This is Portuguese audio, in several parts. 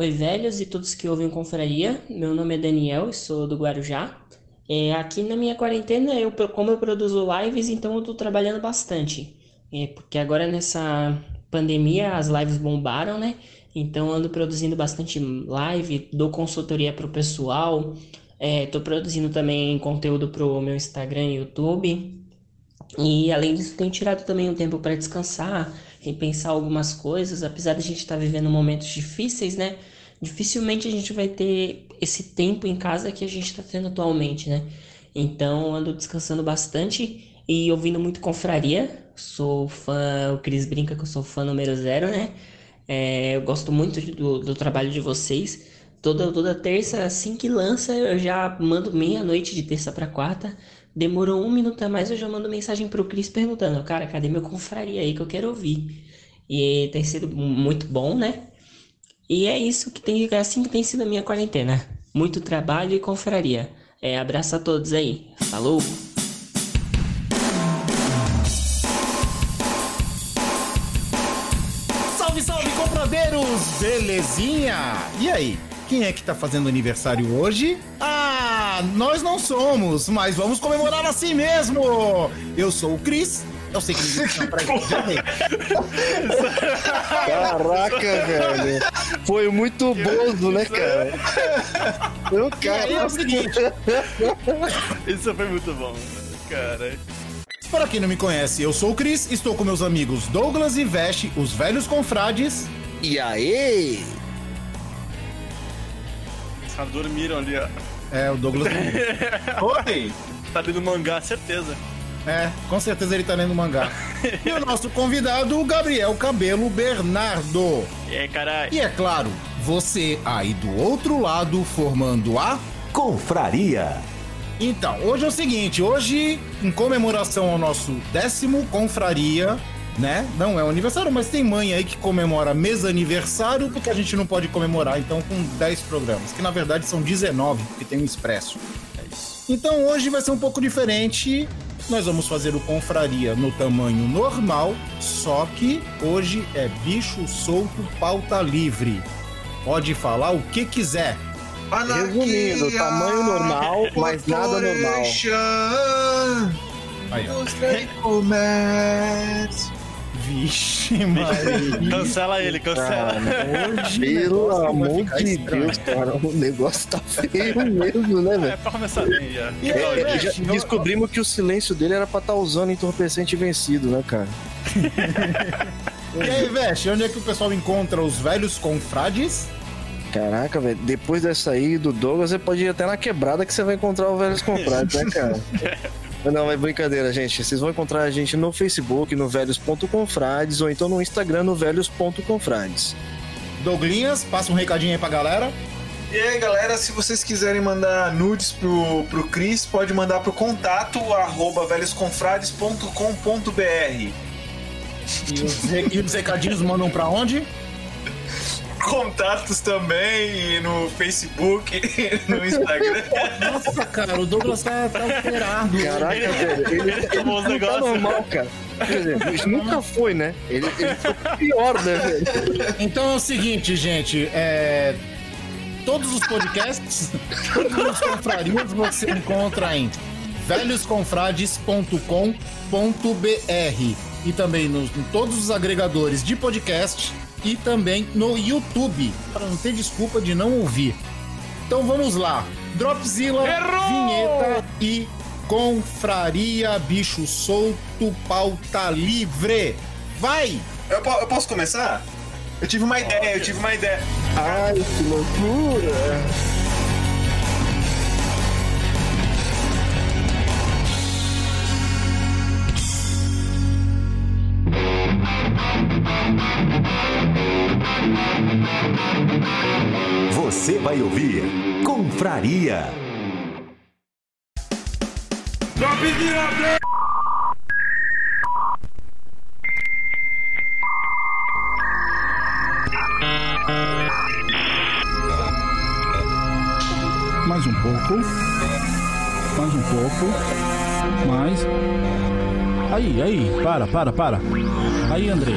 Oi, velhos e todos que ouvem Confraria. Meu nome é Daniel e sou do Guarujá. É, aqui na minha quarentena, eu, como eu produzo lives, então eu tô trabalhando bastante. É, porque agora nessa pandemia as lives bombaram, né? Então ando produzindo bastante live, dou consultoria pro pessoal. É, tô produzindo também conteúdo pro meu Instagram e YouTube. E além disso, tenho tirado também um tempo para descansar, repensar algumas coisas, apesar de a gente estar tá vivendo momentos difíceis, né? Dificilmente a gente vai ter esse tempo em casa que a gente está tendo atualmente, né? Então ando descansando bastante e ouvindo muito confraria. Sou fã, o Cris brinca que eu sou fã número zero, né? É, eu gosto muito do, do trabalho de vocês. Toda, toda terça, assim que lança, eu já mando meia-noite de terça para quarta. Demorou um minuto a mais, eu já mando mensagem pro Cris perguntando, cara, cadê meu confraria aí que eu quero ouvir? E tem sido muito bom, né? E é isso que tem, é assim que tem sido a minha quarentena. Muito trabalho e confraria. É, abraço a todos aí. Falou! Salve, salve, compradeiros! Belezinha? E aí? Quem é que tá fazendo aniversário hoje? Ah, nós não somos, mas vamos comemorar assim mesmo! Eu sou o Cris eu sei que ninguém chama pra Caraca, velho. Foi muito bozo, né, cara? Eu, cara, é o seguinte. Isso foi muito bom, cara. Para quem não me conhece, eu sou o Cris, estou com meus amigos Douglas e Veste, os velhos confrades. E aí? Caras dormiram ali, ó. É, o Douglas. Oi! Tá lendo mangá, certeza. É, com certeza ele tá lendo mangá. e o nosso convidado, o Gabriel Cabelo Bernardo. E aí, caralho. E é claro, você aí do outro lado formando a Confraria. Então, hoje é o seguinte, hoje, em comemoração ao nosso décimo Confraria, né? Não é o aniversário, mas tem mãe aí que comemora mês aniversário, porque a gente não pode comemorar, então, com 10 programas, que na verdade são 19, porque tem um expresso. É então hoje vai ser um pouco diferente nós vamos fazer o confraria no tamanho normal, só que hoje é bicho solto, pauta livre. Pode falar o que quiser. Anarquia, Resumindo, tamanho normal, mas nada normal. Aí, ó. Vixe, Maria. cancela ele, cancela. Hoje Pelo amor de Deus, cara, o negócio tá feio mesmo, né, velho? É pra começar bem já. E aí, já descobrimos que o silêncio dele era pra estar tá usando entorpecente vencido, né, cara? e aí, Veste, onde é que o pessoal encontra os velhos confrades? Caraca, velho, depois dessa aí do Douglas, você pode ir até na quebrada que você vai encontrar os velhos confrades, né, cara? Não, é brincadeira, gente. Vocês vão encontrar a gente no Facebook, no velhos.confrades, ou então no Instagram, no velhos.confrades. Douglinhas, passa um recadinho aí pra galera. E aí, galera, se vocês quiserem mandar nudes pro, pro Cris, pode mandar pro contato arroba velhosconfrades.com.br. E os, e os recadinhos mandam pra onde? Contatos também no Facebook, no Instagram. Nossa, cara, o Douglas tá, tá alterado. Caraca, velho, ele, ele, ele não tá normal, cara. Quer dizer, nunca foi, né? Ele, ele foi pior, né, velho? Então é o seguinte, gente, é... Todos os podcasts, todos os confrarias você encontra em velhosconfrades.com.br e também nos, em todos os agregadores de podcast e também no YouTube, para não ter desculpa de não ouvir. Então vamos lá. Dropzilla, Errou! vinheta e confraria bicho solto, pauta livre. Vai! Eu, eu posso começar? Eu tive uma ideia, eu tive uma ideia. Ai, que loucura! Você vai ouvir Confraria. Mais um pouco. Mais um pouco. Mais. Aí, aí, para, para, para. Aí, Andrei.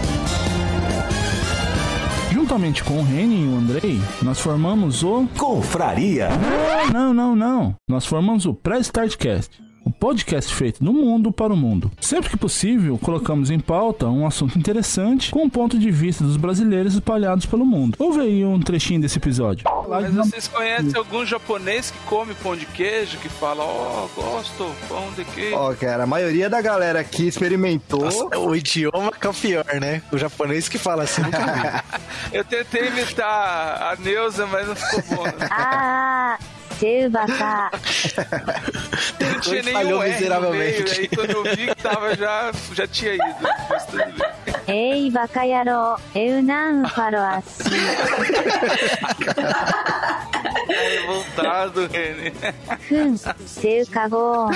Juntamente com o Reni e o Andrei, nós formamos o. Confraria. Não, não, não. Nós formamos o Pré-Startcast o podcast feito do mundo para o mundo. Sempre que possível, colocamos em pauta um assunto interessante com o ponto de vista dos brasileiros espalhados pelo mundo. Ouve aí um trechinho desse episódio. Mas vocês conhecem algum japonês que come pão de queijo, que fala, ó, oh, gosto, pão de queijo? Ó, oh, cara, a maioria da galera aqui experimentou. Nossa, o idioma que é o pior, né? O japonês que fala assim, nunca vi. Eu tentei imitar a Neuza, mas não ficou bom. Né? ah! Chewbacca. Não tinha nenhum R miseravelmente. Meio, aí quando eu vi que tava, já, já tinha ido. Ei, bacayaro, eu não falo assim. É revoltado, René. Hum, seu cagão.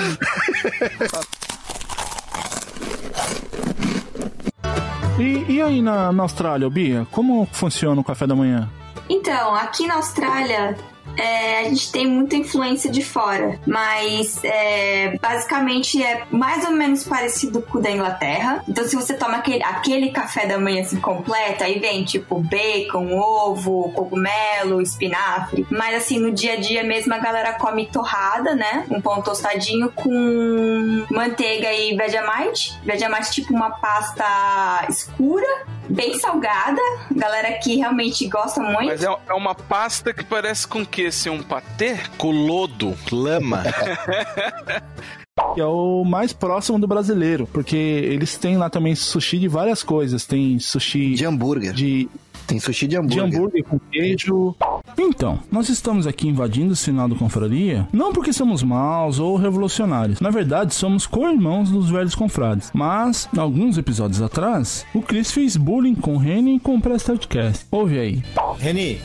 E, e aí na, na Austrália, Bia, como funciona o café da manhã? Então, aqui na Austrália é, a gente tem muita influência de fora, mas é, basicamente é mais ou menos parecido com o da Inglaterra. Então, se você toma aquele, aquele café da manhã assim completo, aí vem tipo bacon, ovo, cogumelo, espinafre. Mas assim, no dia a dia mesmo a galera come torrada, né? Um pão tostadinho com manteiga e Vegemite. Vegemite tipo uma pasta escura bem salgada. Galera que realmente gosta muito. Mas é, é uma pasta que parece com que ser um patê? Com lodo, lama. que é o mais próximo do brasileiro, porque eles têm lá também sushi de várias coisas. Tem sushi de hambúrguer. De tem sushi de hambúrguer. De hambúrguer com queijo. Então, nós estamos aqui invadindo o sinal do Confraria, não porque somos maus ou revolucionários. Na verdade, somos co-irmãos dos velhos confrades. Mas, alguns episódios atrás, o Chris fez bullying com o Reni e com o Prestartcast. Ouve aí. Reni,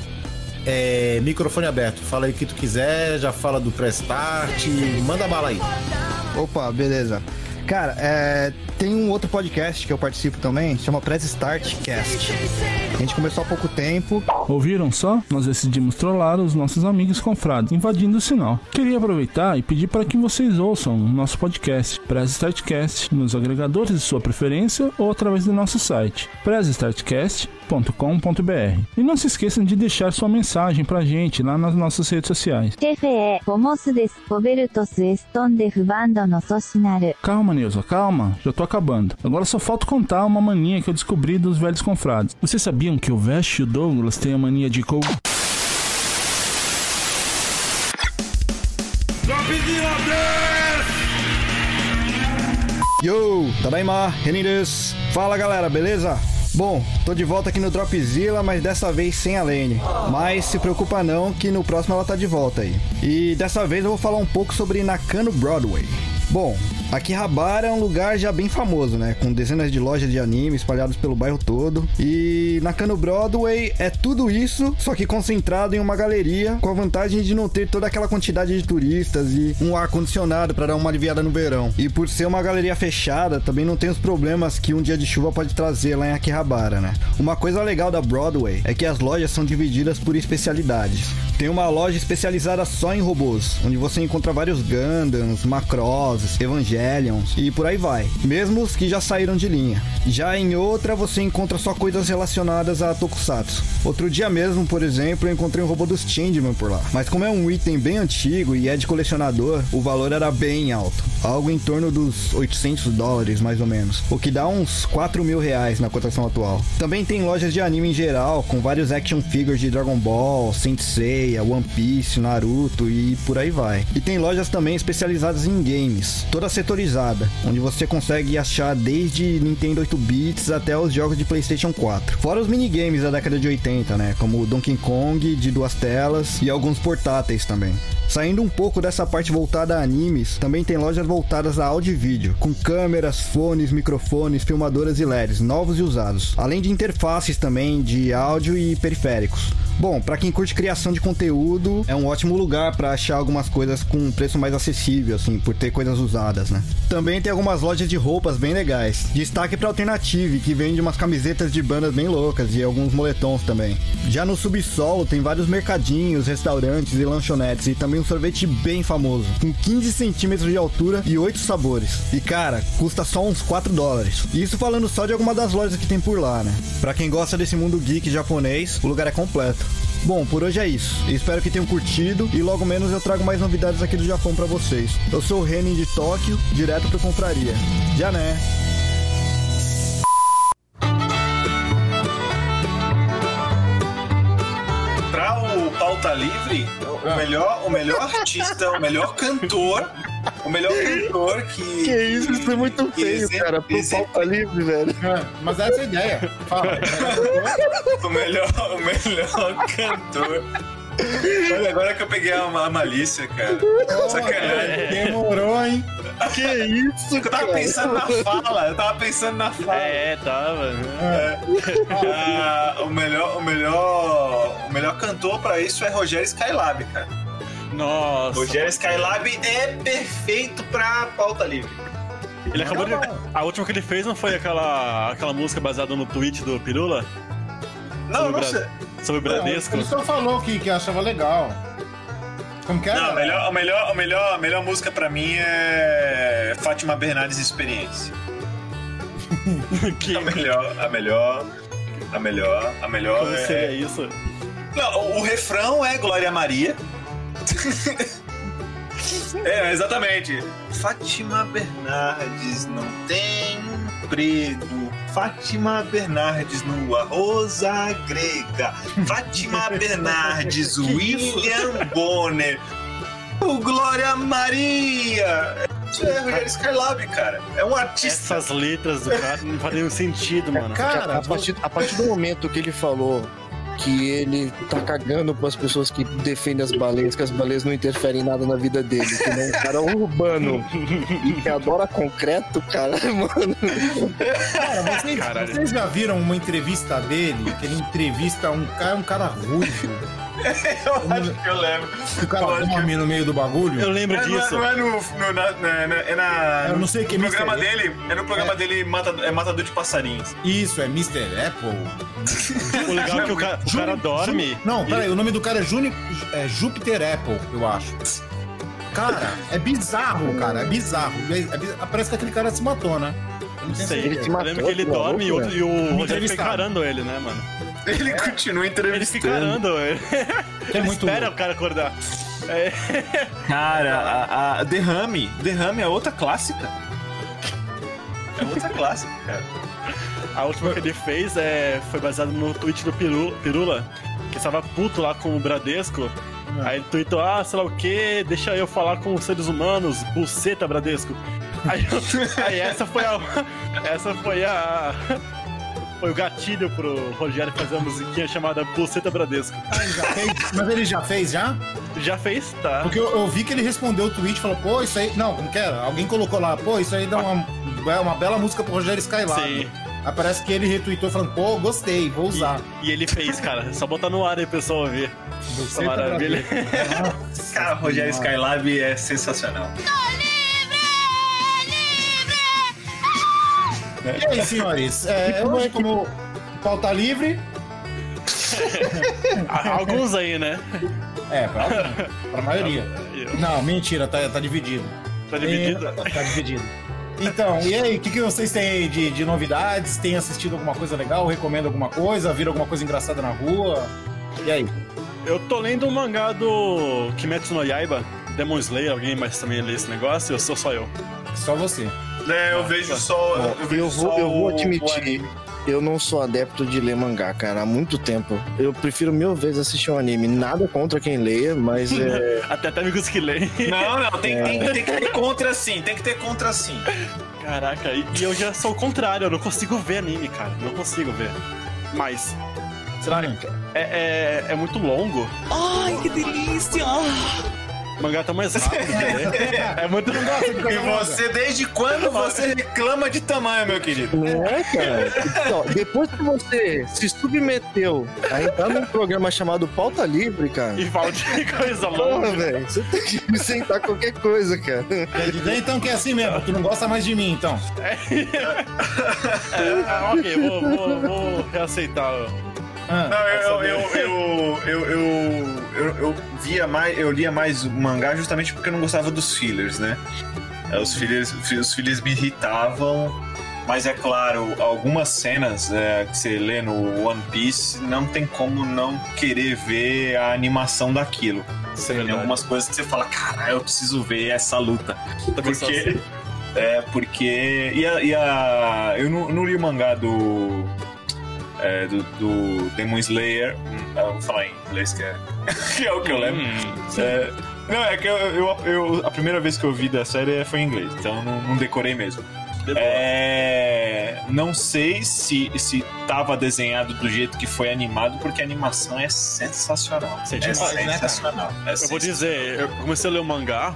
é, microfone aberto. Fala aí o que tu quiser, já fala do Prestart, manda bala aí. Opa, beleza. Cara, é, tem um outro podcast que eu participo também, chama Press Start Cast. A gente começou há pouco tempo. Ouviram só? Nós decidimos trollar os nossos amigos confrades, invadindo o sinal. Queria aproveitar e pedir para que vocês ouçam o nosso podcast, Press Start Cast, nos agregadores de sua preferência ou através do nosso site, pressstartcast.com.br. E não se esqueçam de deixar sua mensagem pra gente lá nas nossas redes sociais. Calma, Neuza, calma. Já tô acabando. Agora só falta contar uma mania que eu descobri dos velhos confrades. Vocês sabiam que o Vest e o Douglas têm a mania de co... Yo, Tadaima, Renin Fala galera, beleza? Bom, tô de volta aqui no Dropzilla, mas dessa vez sem a Lane. Mas se preocupa não, que no próximo ela tá de volta aí. E dessa vez eu vou falar um pouco sobre Nakano Broadway. Bom, Akihabara é um lugar já bem famoso, né? Com dezenas de lojas de anime espalhadas pelo bairro todo. E Nakano Broadway é tudo isso, só que concentrado em uma galeria, com a vantagem de não ter toda aquela quantidade de turistas e um ar condicionado para dar uma aliviada no verão. E por ser uma galeria fechada, também não tem os problemas que um dia de chuva pode trazer lá em Akihabara, né? Uma coisa legal da Broadway é que as lojas são divididas por especialidades. Tem uma loja especializada só em robôs, onde você encontra vários Gundams, Macross, E por aí vai, mesmo os que já saíram de linha. Já em outra você encontra só coisas relacionadas a Tokusatsu. Outro dia mesmo, por exemplo, eu encontrei um robô dos Changeman por lá. Mas como é um item bem antigo e é de colecionador, o valor era bem alto. Algo em torno dos 800 dólares, mais ou menos. O que dá uns 4 mil reais na cotação atual. Também tem lojas de anime em geral, com vários action figures de Dragon Ball, Saint Seiya, One Piece, Naruto e por aí vai. E tem lojas também especializadas em games, toda setorizada, onde você consegue achar desde Nintendo 8 bits até os jogos de PlayStation 4. Fora os minigames da década de 80, né, como Donkey Kong de duas telas e alguns portáteis também. Saindo um pouco dessa parte voltada a animes, também tem lojas voltadas a áudio e vídeo, com câmeras, fones, microfones, filmadoras e LEDs, novos e usados, além de interfaces também de áudio e periféricos. Bom, para quem curte criação de conteúdo, é um ótimo lugar para achar algumas coisas com um preço mais acessível, assim, por ter coisas usadas, né? Também tem algumas lojas de roupas bem legais. Destaque para Alternative, que vende umas camisetas de bandas bem loucas e alguns moletons também. Já no subsolo tem vários mercadinhos, restaurantes e lanchonetes e também um sorvete bem famoso, com 15 centímetros de altura e 8 sabores. E cara, custa só uns 4 dólares. Isso falando só de alguma das lojas que tem por lá, né? Para quem gosta desse mundo geek japonês, o lugar é completo. Bom, por hoje é isso. Espero que tenham curtido e logo menos eu trago mais novidades aqui do Japão para vocês. Eu sou o Renin de Tóquio, direto para Compraria. Já né? Livre, o melhor, o melhor artista, o melhor cantor o melhor cantor que. Que isso, isso é muito feio, cara. Pro pauta livre, velho. É, mas essa é a ideia. Fala. o, melhor, o melhor cantor. Olha, agora que eu peguei a, a malícia, cara. Oh, Sacanagem. Demorou, hein? Que isso, Eu tava pensando na fala, eu tava pensando na fala. É, tava. É. Ah, o, melhor, o, melhor, o melhor cantor pra isso é Rogério Skylab, cara. Nossa. O Rogério Skylab é perfeito pra pauta livre. Ele acabou de... A última que ele fez não foi aquela, aquela música baseada no tweet do Pirula? Não, sobre não sei. Sobre o Bradesco? Ele só falou que, que achava legal. Como que é? Não, a melhor, a melhor, a melhor, a melhor música pra mim é Fátima Bernardes Experiência. que... A melhor, a melhor, a melhor, a melhor. Como é... seria isso? Não, o, o refrão é Glória Maria. é, exatamente. Fátima Bernardes não tem emprego. Fátima Bernardes no Arroza Grega. Fátima Bernardes, William Bonner. O Glória Maria. Isso é Rogério Skylab, cara. É um artista. Essas letras do cara não fazem sentido, mano. Cara, a partir, a partir do momento que ele falou que ele tá cagando para as pessoas que defendem as baleias, que as baleias não interferem em nada na vida dele, que ele é um cara urbano e que adora concreto, cara, mano. Cara, vocês, vocês já viram uma entrevista dele? Que ele entrevista um cara, um cara ruivo. eu acho que eu lembro. O cara dorme no meio do bagulho? Eu lembro É, não é- disso. Não é no. no- na, na- na- é na. Eu não sei que no programa Mr. dele. É no programa dele mata, é Matador de Passarinhos. Isso, é Mr. Apple. O legal é que o cara, o cara dorme. Ju- Não, peraí, o nome do cara é, Juni, é Júpiter Apple, eu acho. Cara, é bizarro, cara, é bizarro. É- é biz- Parece que aquele cara se matou, né? Eu não Sei. Ele se Eu matou, lembro que ele dorme e, maluco, outro, e o Rogério fica entrevistado. encarando ele, né, mano? Ele continua Ele fica entrevistando. encarando ele. É Ele muito espera louco. o cara acordar. É. Cara, a, a Derrame. Derrame é outra clássica. É outra clássica, cara. A última que ele fez é, foi baseado no tweet do Piru- Pirula, que estava puto lá com o Bradesco. Aí ele tweetou, ah, sei lá o que, deixa eu falar com os seres humanos, buceta Bradesco. Aí, aí essa foi a. Essa foi a. foi o gatilho pro Rogério fazer uma musiquinha chamada Buceta Bradesco. Ah, ele já fez? Mas ele já fez, já? Já fez, tá. Porque eu, eu vi que ele respondeu o tweet e falou, pô, isso aí... Não, como que era? Alguém colocou lá, pô, isso aí dá uma, é uma bela música pro Rogério Skylab. Sim. Aí parece que ele retweetou falando, pô, gostei, vou usar. E, e ele fez, cara. Só botar no ar aí, pessoal, ver. Essa maravilha. Cara, Rogério Skylab é sensacional. E aí, senhores? É, hoje, como pauta livre... Alguns aí, né? É, pra, alguns, pra maioria. Não, mentira, tá, tá dividido. Tá dividido? Tá, tá dividido. Então, e aí, o que, que vocês têm aí de, de novidades? Tem assistido alguma coisa legal? Recomenda alguma coisa? Viram alguma coisa engraçada na rua? E aí? Eu tô lendo o mangá do Kimetsu no Yaiba, Demon Slayer. Alguém mais também lê esse negócio? Eu sou só eu. Só você. É, eu vejo só. Ó, Eu, vejo eu vou, só eu vou admitir, eu não sou adepto de ler mangá, cara, há muito tempo. Eu prefiro mil vezes assistir um anime. Nada contra quem leia, mas é. Até até amigos que leem. Não, não, tem, tem, tem que ter contra sim, tem que ter contra sim. Caraca, e, e eu já sou o contrário, eu não consigo ver anime, cara. Não consigo ver. Mas. Será que é, é, é muito longo? Ai, que delícia! O mangá tá mais rápido, né? É muito E você, desde quando você reclama de tamanho, meu querido? Não é, cara? Então, depois que você se submeteu a entrar num programa chamado Pauta Livre, cara. E fala de coisa Porra, longa. velho, você tem que me sentar qualquer coisa, cara. Então que é assim mesmo, tu não gosta mais de mim, então. É, ok, vou, vou, vou reaceitar. Ah, Não, eu, eu, eu, eu, via mais, eu lia mais mangá justamente porque eu não gostava dos fillers, né? É, Os fillers, os fillers me irritavam, mas é claro, algumas cenas é, que você lê no One Piece não tem como não querer ver a animação daquilo. É Tem algumas coisas que você fala, cara, eu preciso ver essa luta. Porque. É, porque. E a. e a- eu não, não li o mangá do. É, do, do Demon Slayer. Hum, Eu vou falar em inglês, que é, que é o que eu lembro. Hum, É, não, é que eu, eu, eu- a primeira vez que eu vi da série foi em inglês, então eu não, não decorei mesmo. É, não sei se, se tava desenhado do jeito que foi animado, porque a animação é sensacional. É né, cara? sensacional. É Eu vou dizer, eu comecei a ler o mangá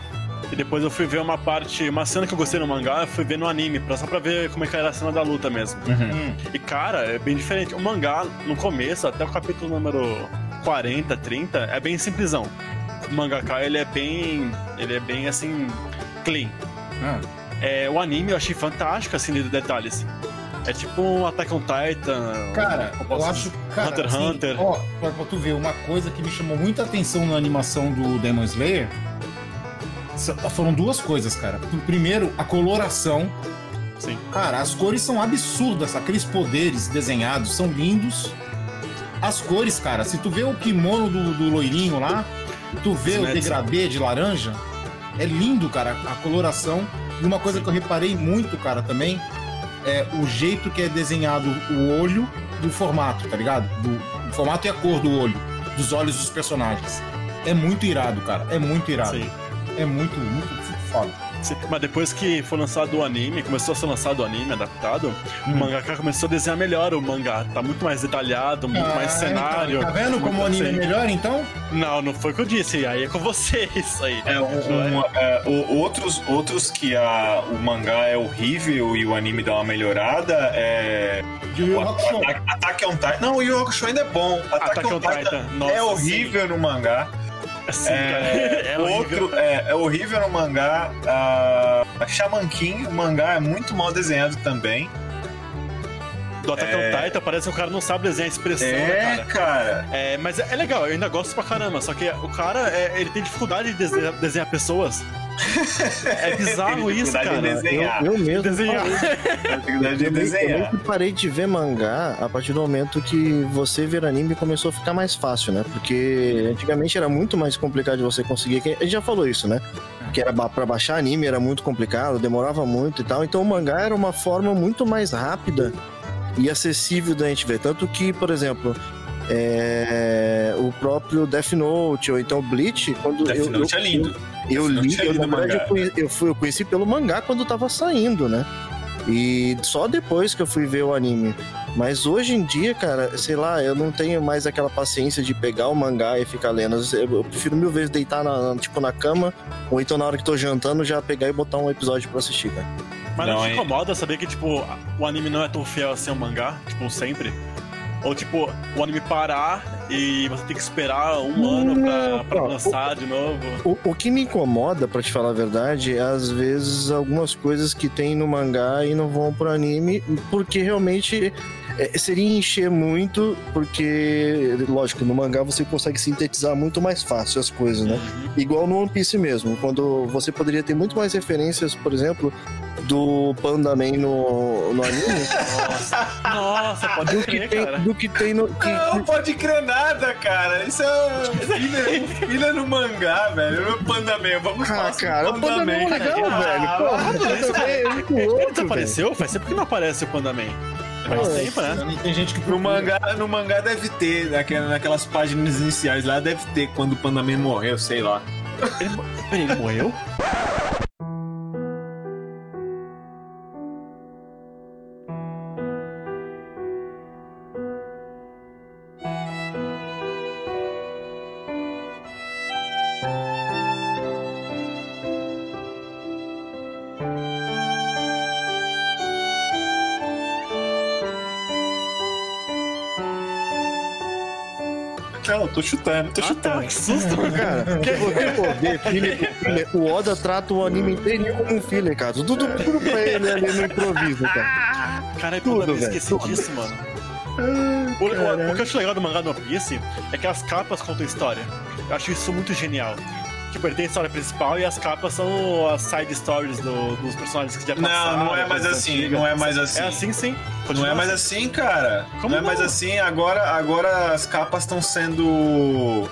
e depois eu fui ver uma parte, uma cena que eu gostei no mangá, eu fui ver no anime, só pra ver como é que era a cena da luta mesmo. Hum. E cara, é bem diferente. O mangá, no começo, até o capítulo número 40, 30, é bem simplesão. O mangaka, ele é bem. Ele é bem assim. clean. Ah. É, o anime eu achei fantástico, assim, de detalhes. É tipo um Attack on Titan. Cara, eu posso- acho. Cara, Hunter x assim, Hunter. Ó, pra, pra tu ver, uma coisa que me chamou muita atenção na animação do Demon Slayer foram duas coisas, cara. Primeiro, a coloração. Sim. Cara, as cores são absurdas, aqueles poderes desenhados são lindos. As cores, cara, se tu vê o kimono do, do loirinho lá, tu vê o Snatch. degradê de laranja, é lindo, cara, a coloração. E uma coisa que eu reparei muito, cara, também, é o jeito que é desenhado o olho e o formato, tá ligado? Do, o formato e a cor do olho, dos olhos dos personagens. É muito irado, cara, é muito irado. Sim. É muito, muito foda. Sim, Mas depois que foi lançado o anime, começou a ser lançado o anime adaptado, o mangaka começou a desenhar melhor o mangá. Tá muito mais detalhado, muito mais Ah, cenário. então, tá vendo como muito o anime assim. é melhor, então? Não, não foi o que eu disse. Aí é com você isso aí. É, um- é, o- outros, outros que a, o mangá é horrível e o anime dá uma melhorada é. Yu Hakusho. Attack, on Titan. Não, o Yu Hakusho ainda é bom. Attack, Attack on on Titan, é horrível no mangá. Assim, É, é horrível. outro é, é horrível no mangá. A, a Shaman King, o mangá é muito mal desenhado também. Do Attack on Titan parece que o cara não sabe desenhar a expressão, É, né, cara? cara. É, mas é, é legal, eu ainda gosto pra caramba. Só que o cara, é, ele tem dificuldade de desenhar, desenhar pessoas. É bizarro isso, cara. desenhar. Eu, eu mesmo Desenhar. de Eu eu meio desenhar. que parei de ver mangá a partir do momento que você ver anime começou a ficar mais fácil, né? Porque antigamente era muito mais complicado de você conseguir. A gente já falou isso, né? Que era pra baixar anime era muito complicado, demorava muito e tal. Então o mangá era uma forma muito mais rápida e acessível da gente ver. Tanto que, por exemplo, é, o próprio Death Note ou então Bleach, quando Death eu, Note eu, é lindo. eu Note li, é eu, lindo na verdade, eu, conhe- eu, fui, eu conheci pelo mangá quando tava saindo, né? E só depois que eu fui ver o anime. Mas hoje em dia, cara, sei lá, eu não tenho mais aquela paciência de pegar o mangá e ficar lendo. Eu prefiro mil vezes deitar na, tipo, na cama, ou então na hora que tô jantando, já pegar e botar um episódio pra assistir, cara. Mas não, não te incomoda saber que, tipo, o anime não é tão fiel assim ao mangá, tipo, sempre? Ou tipo, o anime parar e você tem que esperar um não, ano pra, pra lançar o, de novo. O, o que me incomoda, para te falar a verdade, é às vezes algumas coisas que tem no mangá e não vão pro anime, porque realmente é, seria encher muito, porque, lógico, no mangá você consegue sintetizar muito mais fácil as coisas, né? Uhum. Igual no One Piece mesmo, quando você poderia ter muito mais referências, por exemplo, do Panda Man no, no anime. Nossa, nossa pode do crer, que tem, cara. Do que tem no. Que... Não pode crer nada, cara. Isso é filha, filha no mangá, velho. No Panda Man. Vamos ah, cara, o Panda Man é legal, ah, velho. Pô, é muito louco. Ele desapareceu? Faz tempo que não aparece o Panda Man. Faz tempo, né? Tem gente que no mangá, no mangá deve ter, naquelas, naquelas páginas iniciais lá, deve ter quando o Panda Man morreu, sei lá. Ele, ele morreu? Tô chutando, tô Ah, chutando. tá, que susto. Cara, que você for ver filler por filler, o Oda trata o anime inteiro como um filler, cara. Tudo, tudo pra ele ali no improviso, cara. Caralho, Tudo, eu velho, esqueci tudo. disso, mano. O, o- o que eu acho legal do mangá do One Piece é que as capas contam história. Eu acho isso muito genial. Tipo, ele tem a história principal e as capas são as side stories do- dos personagens que já passaram. Não, não é mais assim, antigas. não é mais assim. É assim sim. Não Continua é mais assim, cara. Como não é mais não? assim. Agora, agora as capas estão sendo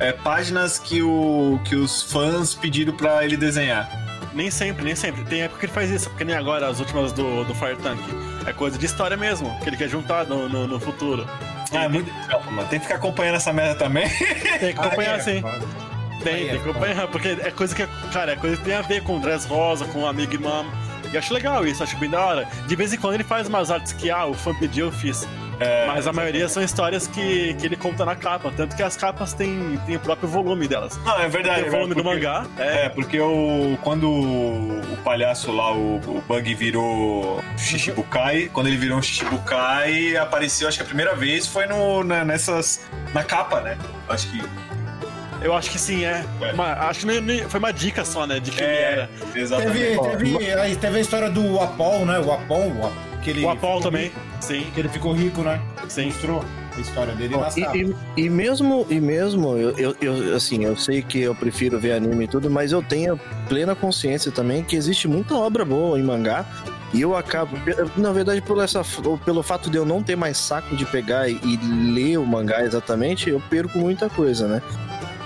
é, páginas que, o, que os fãs pediram pra ele desenhar. Nem sempre, nem sempre. Tem época que ele faz isso, porque nem agora as últimas do, do Fire Tank. É coisa de história mesmo, que ele quer juntar no, no, no futuro. Ah, é muito. Tem que ficar acompanhando essa merda também. Tem que acompanhar Aí é sim. Tem, tem que acompanhar, porque é coisa que, cara, é coisa que tem a ver com o Dress Rosa, com o Amigo Mom. E acho legal isso, acho bem da hora. De vez em quando ele faz umas artes que, ah, o fã pediu, eu fiz. Mas a maioria são histórias que, que ele conta na capa, tanto que as capas têm, têm o próprio volume delas. Não, é verdade. Tem o volume do porque- mangá. É, porque o, quando o palhaço lá, o, o Bug virou Shichibukai, quando ele virou um Shichibukai, apareceu, acho que a primeira vez foi no, na, nessas. na capa, né? Acho que. Eu acho que sim, é. Uma- acho que nem- nem- foi uma dica só, né, de quem ele era. Teve, teve, aí teve a história do Apol, né? O Apol, o, que ele O Apol também, rico, sim. Que ele ficou rico, né? Sim. Mostrou a história dele nas e, e, e mesmo, e mesmo eu, eu, eu, assim, eu sei que eu prefiro ver anime e tudo, mas eu tenho plena consciência também que existe muita obra boa em mangá. E eu acabo, na verdade, por essa, pelo fato de eu não ter mais saco de pegar e, e ler o mangá exatamente, eu perco muita coisa, né?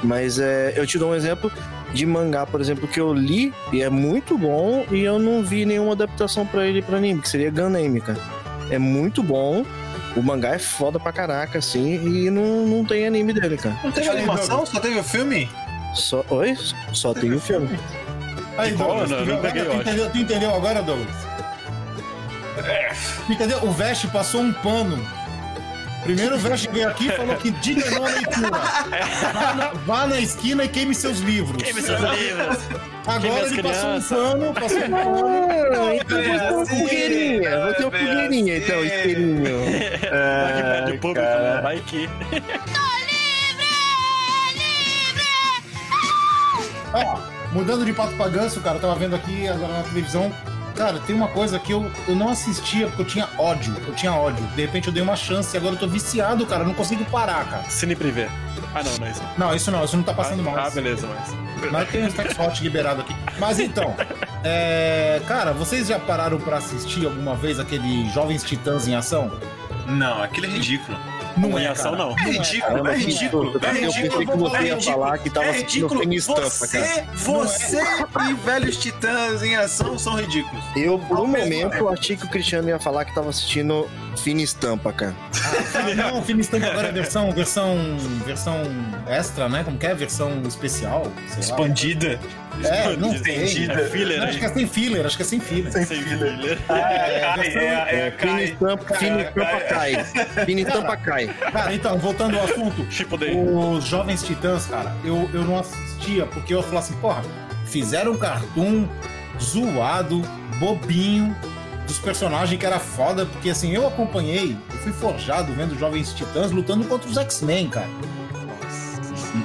Mas é, eu te dou um exemplo de mangá, por exemplo, que eu li e é muito bom e eu não vi nenhuma adaptação pra ele pra anime, que seria Gun cara. É muito bom. O mangá é foda pra caraca, assim, e não, não tem anime dele, cara. Não teve animação? Só teve o filme? Só, oi? Só tem o filme. Aí, Douglas, não, tu, não viu agora? peguei, Tu entendeu, tu entendeu agora, Douglas? Tu entendeu? O Vest passou um pano. Primeiro o Vest veio aqui e falou que diga não à leitura. Vá na, vá na esquina e queime seus livros. Queime seus livros. Agora ele passou um crianças. pano, passou um pano. Ah, então você é uma fogueirinha. Você é uma fogueirinha, então, espelhinho. Vai que perde o público, né? Vai que. Ó, mudando de pato pra ganso, cara, eu tava vendo aqui agora na televisão. Cara, tem uma coisa que eu, eu não assistia porque eu tinha ódio. Eu tinha ódio. De repente eu dei uma chance e agora eu tô viciado, cara. Eu não consigo parar, cara. Cine Privé. Ah, não, não é isso. Não, isso não, isso não tá passando ah, mais. Ah, beleza, mas. Mas tem um Sex Hot liberado aqui. Mas então, é, cara, vocês já pararam pra assistir alguma vez aquele Jovens Titãs em Ação? Não, aquele é ridículo. Não Em é, ação, cara. não. É ridículo, é ridículo. É. Eu ridículo. pensei que você é ia ridículo, falar que tava é assistindo Tampa, cara. Você, você e velhos titãs em ação são ridículos. Eu, por um momento, achei que o Cristiano ia falar que tava assistindo fina estampa, cara. Ah, não, Fina Estampa agora é versão, versão, versão extra, né? Como que é? Versão especial? sei lá. Expandida. É, não Expandida. sei. É filler, Acho que é sem filler, acho que é sem filler. Sem filler. Ah, é, é, é a Fina estampa, fina estampa cai. Fina estampa cai. Cara, então, voltando ao assunto, Tipo daí. os Jovens Titãs, cara, eu, eu não assistia, porque eu falava assim, porra, fizeram um cartoon zoado, bobinho, dos personagens que era foda, porque assim, eu acompanhei, eu fui forjado vendo Jovens Titãs lutando contra os X-Men, cara.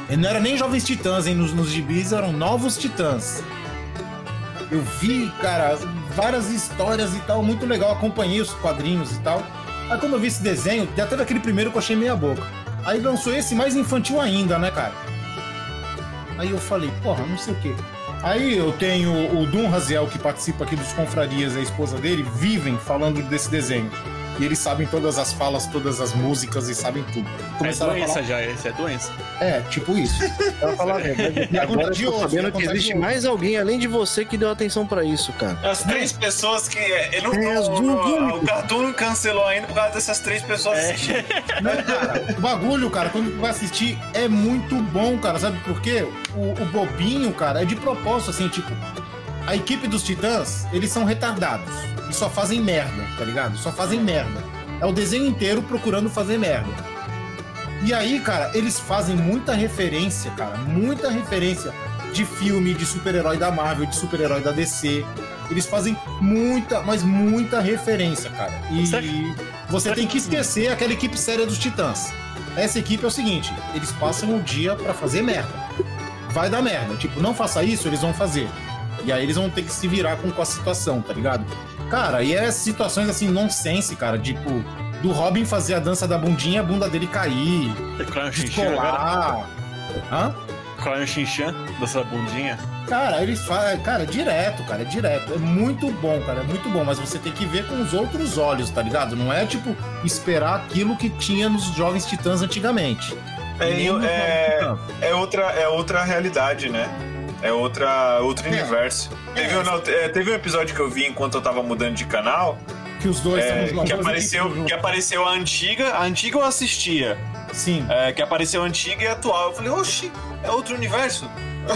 E não era nem Jovens Titãs, hein? Nos, nos gibis eram Novos Titãs. Eu vi, cara, várias histórias e tal, muito legal. Acompanhei os quadrinhos e tal. Aí quando eu vi esse desenho, já teve aquele primeiro que eu achei meia boca. Aí lançou esse mais infantil ainda, né, cara? Aí eu falei, porra, não sei o quê. Aí eu tenho o Dum Raziel, que participa aqui dos Confrarias, a esposa dele, vivem falando desse desenho. E eles sabem todas as falas, todas as músicas e sabem tudo. É Começaram a doença falar- já, esse é doença. É, tipo isso. Pra falar a verdade, E agora eu de hoje, sabendo né, que existe mais alguém além de você que deu atenção pra isso, cara. As três pessoas que. é, Não, É, as não- duas não- o cartoon cancelou ainda por causa dessas três pessoas assistindo. Não, cara, o bagulho, cara, quando tu vai assistir, é muito bom, cara. Sabe por quê? O, o bobinho, cara, é de propósito, assim, tipo. A equipe dos Titãs, eles são retardados. E só fazem merda, tá ligado? Só fazem merda. É o desenho inteiro procurando fazer merda. E aí, cara, eles fazem muita referência, cara. Muita referência de filme, de super-herói da Marvel, de super-herói da DC. Eles fazem muita, mas muita referência, cara. E você tem que esquecer aquela equipe séria dos Titãs. Essa equipe é o seguinte: eles passam o dia pra fazer merda. Vai dar merda. Tipo, não faça isso, eles vão fazer. E aí eles vão ter que se virar com, com a situação, tá ligado? Cara, e é situações assim, nonsense, cara. Tipo, do Robin fazer a dança da bundinha e a bunda dele cair. Crayon Shinchan agora. Descolar. Hã? Crayon Shinchan, dessa bundinha. Cara, eles fazem. Cara, direto, cara, é direto. É muito bom, cara, é muito bom. Mas você tem que ver com os outros olhos, tá ligado? Não é, tipo, esperar aquilo que tinha nos Jovens Titãs antigamente. É, eu- é-. É outra, é outra realidade, né? É outra, outro universo. Teve, um, não, é, teve um episódio que eu vi enquanto eu tava mudando de canal. Que os dois é, que apareceu Que apareceu a antiga. A antiga eu assistia. Sim. É, que apareceu a antiga e a atual. Eu falei, oxi, é outro universo.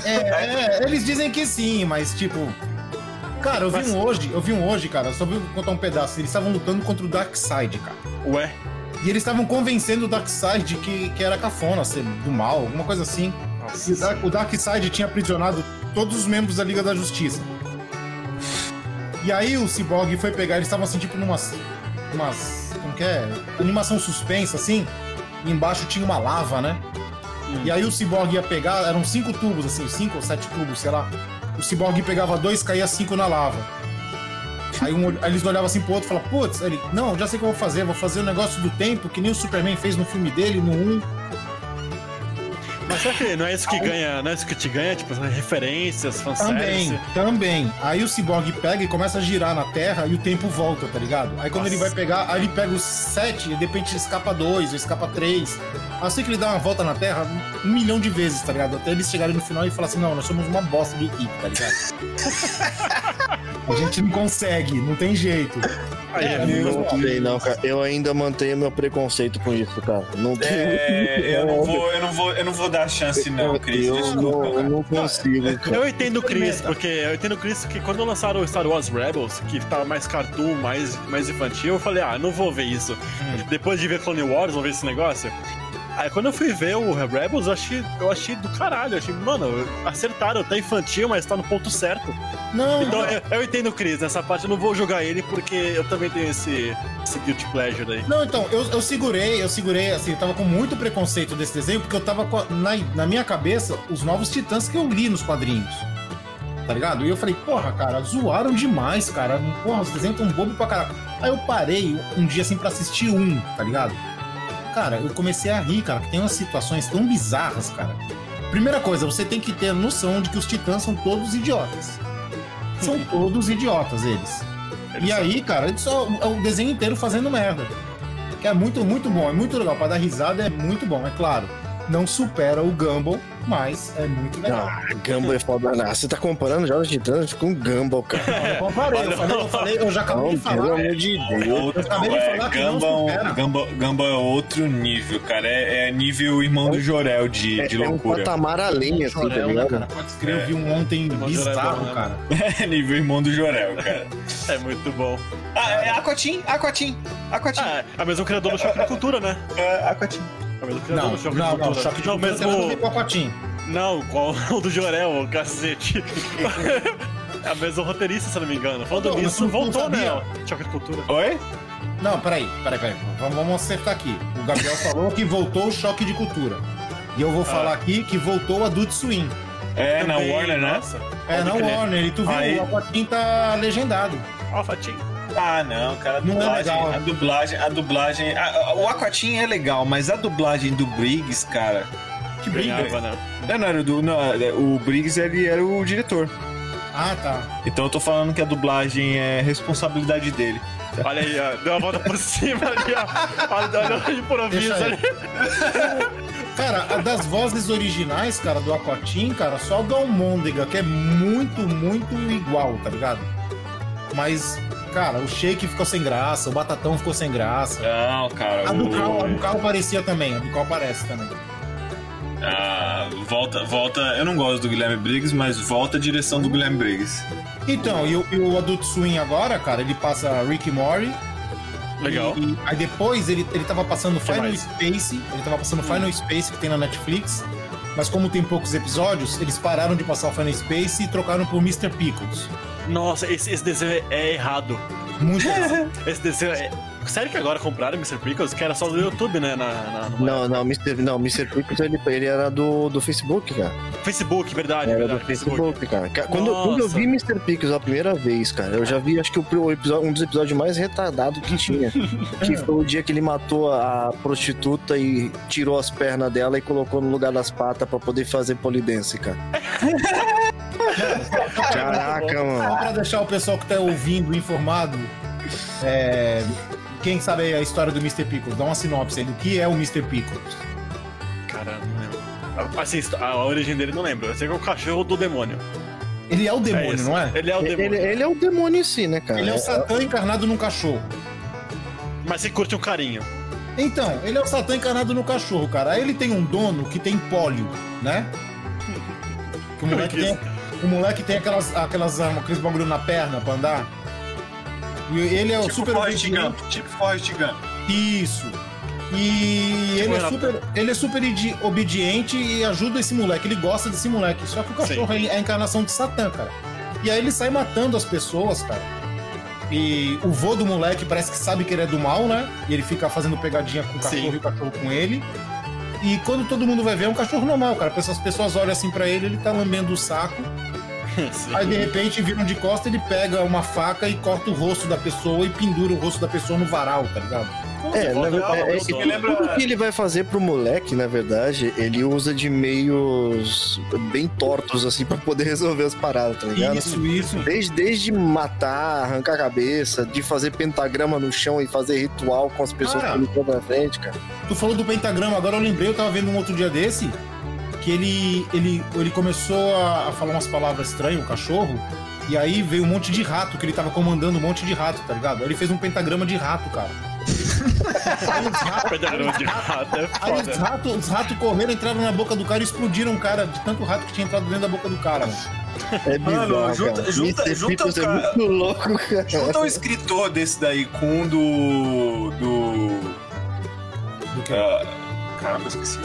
É, é, eles dizem que sim, mas tipo. Cara, eu vi um hoje, eu vi um hoje, cara, só vou contar um pedaço. Eles estavam lutando contra o Darkseid, cara. Ué? E eles estavam convencendo o Darkseid que, que era cafona, ser do mal, alguma coisa assim. E o, Dark, o Darkseid tinha aprisionado todos os membros da Liga da Justiça. E aí o Cyborg foi pegar, eles estavam assim, tipo, numas. umas. como que é? Animação suspensa, assim. E embaixo tinha uma lava, né? E aí o Cyborg ia pegar, eram cinco tubos, assim, cinco ou sete tubos, sei lá. O Cyborg pegava dois, caía cinco na lava. Aí, um, aí eles olhavam assim pro outro e falavam, putz, ele, não, já sei o que eu vou fazer, vou fazer o negócio do tempo, que nem o Superman fez no filme dele, no 1. Mas será que não é isso que ganha, não é isso que te ganha? Tipo, referências, fanservice? Também, também. Aí o Cyborg pega e começa a girar na Terra e o tempo volta, tá ligado? Aí quando Nossa. ele vai pegar, aí ele pega os sete e de repente escapa dois, ou escapa três. Assim que ele dá uma volta na Terra um milhão de vezes, tá ligado? Até eles chegarem no final e falar assim, não, nós somos uma bosta de equipe, tá ligado? a gente não consegue, não tem jeito. Aí, É, não sei, não, cara. Eu ainda mantenho meu preconceito com isso, cara. Não tem. É, eu, não vou, eu, não vou, eu não vou dar chance, não, Cris. Eu Desculpa, não, eu não consigo, cara. Eu entendo o Chris, porque eu entendo o Chris que quando lançaram o Star Wars Rebels, que tava mais cartoon, mais, mais infantil, eu falei, ah, não vou ver isso. Hum. Depois de ver Clone Wars, vou ver esse negócio. Aí quando eu fui ver o Rebels, eu achei, eu achei do caralho. Eu achei, mano, acertaram, tá infantil, mas tá no ponto certo. Não, Então não. eu, eu entendo o Chris, nessa parte eu não vou jogar ele porque eu também tenho esse, esse guilty pleasure aí. Não, então, eu, eu segurei, eu segurei, assim, eu tava com muito preconceito desse desenho, porque eu tava com a- na, na minha cabeça os novos titãs que eu li nos quadrinhos. Tá ligado? E eu falei, porra, cara, zoaram demais, cara. Porra, os desenhos tão bobo pra caralho. Aí eu parei um dia assim pra assistir um, tá ligado? Cara, eu comecei a rir, cara, que tem umas situações tão bizarras, cara. Primeira coisa, você tem que ter a noção de que os titãs são todos idiotas. São todos idiotas, eles. E aí, cara, eles só, é o desenho inteiro fazendo merda. Que é muito, muito bom, é muito legal. Pra dar risada é muito bom, é claro. Não supera o Gumball, mas é muito legal. Ah, Gumball é foda. Não, você tá comparando Jogos Titãs com Gumball, cara. Não, eu comparei, eu falei, eu, falei, eu já acabei Não, de falar. pelo amor de Deus. Outro, acabei de é, falar que não Gumball, supera. Gumball, Gumball é outro nível, cara. É, é nível irmão do Jorel de, É, de é um loucura. patamar além, assim, tá Jorel, né, cara? Pode escrever, eu vi um ontem bizarro, né? cara. É nível irmão do Jorel, cara. É muito bom. Ah, é Aquatim, Aquatim, Aquatim. Ah, é o mesmo criador do Choque de Cultura, né? É Aquatim. É o mesmo criador Não, Choque não, de não, Cultura. choque de não, cultura a mesmo... a. Não, qual o do Jorel, o cacete. é a mesma roteirista, se eu não me engano. Falando Não, nisso, não voltou, né? Choque de Cultura. Oi? Não, peraí, peraí, peraí. Vamos, vamos acertar aqui. O Gabriel falou que voltou o choque de cultura. E eu vou Ah. falar aqui que voltou o Adult Swim. É, na Warner, né? nossa. É, na crer. Warner. E tu viu, Aí- o Aquatim tá legendado. Ó, Fatinho. Ah, não, cara. A Não é dublagem, legal. a dublagem, a dublagem. a- a- o Aquatim é legal, mas a dublagem do Briggs, cara. Que briga. né? Não, não era do. Não, o Briggs ele era o diretor. Ah, tá. Então eu tô falando que a dublagem é responsabilidade dele. Olha aí, ó. Deu a volta por cima ali, ó. Olha, olha o improviso ali. Cara, das vozes originais, cara, do Aquatim, cara, só o Galmôndega, que é muito, muito igual, tá ligado? Mas, cara, o Shake ficou sem graça, o Batatão ficou sem graça. Não, cara. A do o- carro, a do carro parecia também, a do carro parece também. Ah, volta, volta. Eu não gosto do Guilherme Briggs, mas volta a direção do Guilherme Briggs. Então, e o, e o Adult Swim agora, cara, ele passa Rick Morty. Legal. E, e aí depois ele, ele tava passando Final mais? Space, ele tava passando Final Space que tem na Netflix. Mas como tem poucos episódios, eles pararam de passar o Final Space e trocaram por Mr. Pickles. Nossa, esse, esse desenho é errado. Muito errado. Esse desenho é. Sério que agora compraram Mr. Pickles? Que era só do YouTube, né? Na, na- no Não, não, Mr. Não, Mr. Pickles ele, ele era do, do Facebook, cara. Facebook, verdade, Era verdade. do Facebook, cara. Ca- Quando, quando eu vi Mr. Pickles a primeira vez, cara, eu já vi, acho que o, o episódio, um dos episódios mais retardados que tinha. que foi o dia que ele matou a prostituta e tirou as pernas dela e colocou no lugar das patas pra poder fazer polidense, cara. Caraca, Só mano. pra deixar o pessoal que tá ouvindo informado, é, quem sabe aí a história do Mr. Pickles, dá uma sinopse aí do que é o Mr. Pickles. Caramba, não lembro. Assim, a origem dele não lembro. Eu sei que é o cachorro do demônio. Ele é o demônio, esse. não é? Ele é o demônio. Ele, ele é o demônio em si, né, cara? Ele é o Satã encarnado num cachorro. Mas você curte um carinho. Então, ele é o Satã encarnado no cachorro, cara. Aí ele tem um dono que tem pólio, né? Que o moleque tem, o moleque tem aquelas, aquelas armas, aqueles bagulho na perna pra andar. E ele é o Tipo super Forrest obediente. Gump. Tipo Forrest Gump. Isso. E ele é, super, ele é super obediente e ajuda esse moleque. Ele gosta desse moleque. Só que o cachorro é a encarnação de Satã, cara. E aí ele sai matando as pessoas, cara. E o vô do moleque parece que sabe que ele é do mal, né? E ele fica fazendo pegadinha com o cachorro Sim. e o cachorro com ele. E quando todo mundo vai ver, é um cachorro normal, cara. As pessoas olham assim pra ele, ele tá lambendo o saco. Sim. Aí de repente viram de costa, ele pega uma faca e corta o rosto da pessoa e pendura o rosto da pessoa no varal, tá ligado? É, na verdade, é, dono. tudo, lembra- que ele vai fazer pro moleque, na verdade, ele usa de meios bem tortos, assim, pra poder resolver as paradas, tá ligado? Isso, isso. Desde, desde matar, arrancar a cabeça, de fazer pentagrama no chão e fazer ritual com as pessoas Cara. que ele põe na frente, cara. Tu falou do pentagrama, agora eu lembrei, eu tava vendo um outro dia desse, que ele, ele, ele começou a, a falar umas palavras estranhas, o cachorro, e aí veio um monte de rato, que ele tava comandando um monte de rato, tá ligado? Aí ele fez um pentagrama de rato, cara. aí os ratos, Pentagrama de rato é aí os foda. ratos, os ratos correram, entraram na boca do cara e explodiram o cara, de tanto rato que tinha entrado dentro da boca do cara, mano. É bizarro, Mano, junta- cara. junta- é junta é cara- muito louco, cara. Junta o escritor desse daí com o do. do. Do que? ah, caramba, esqueci.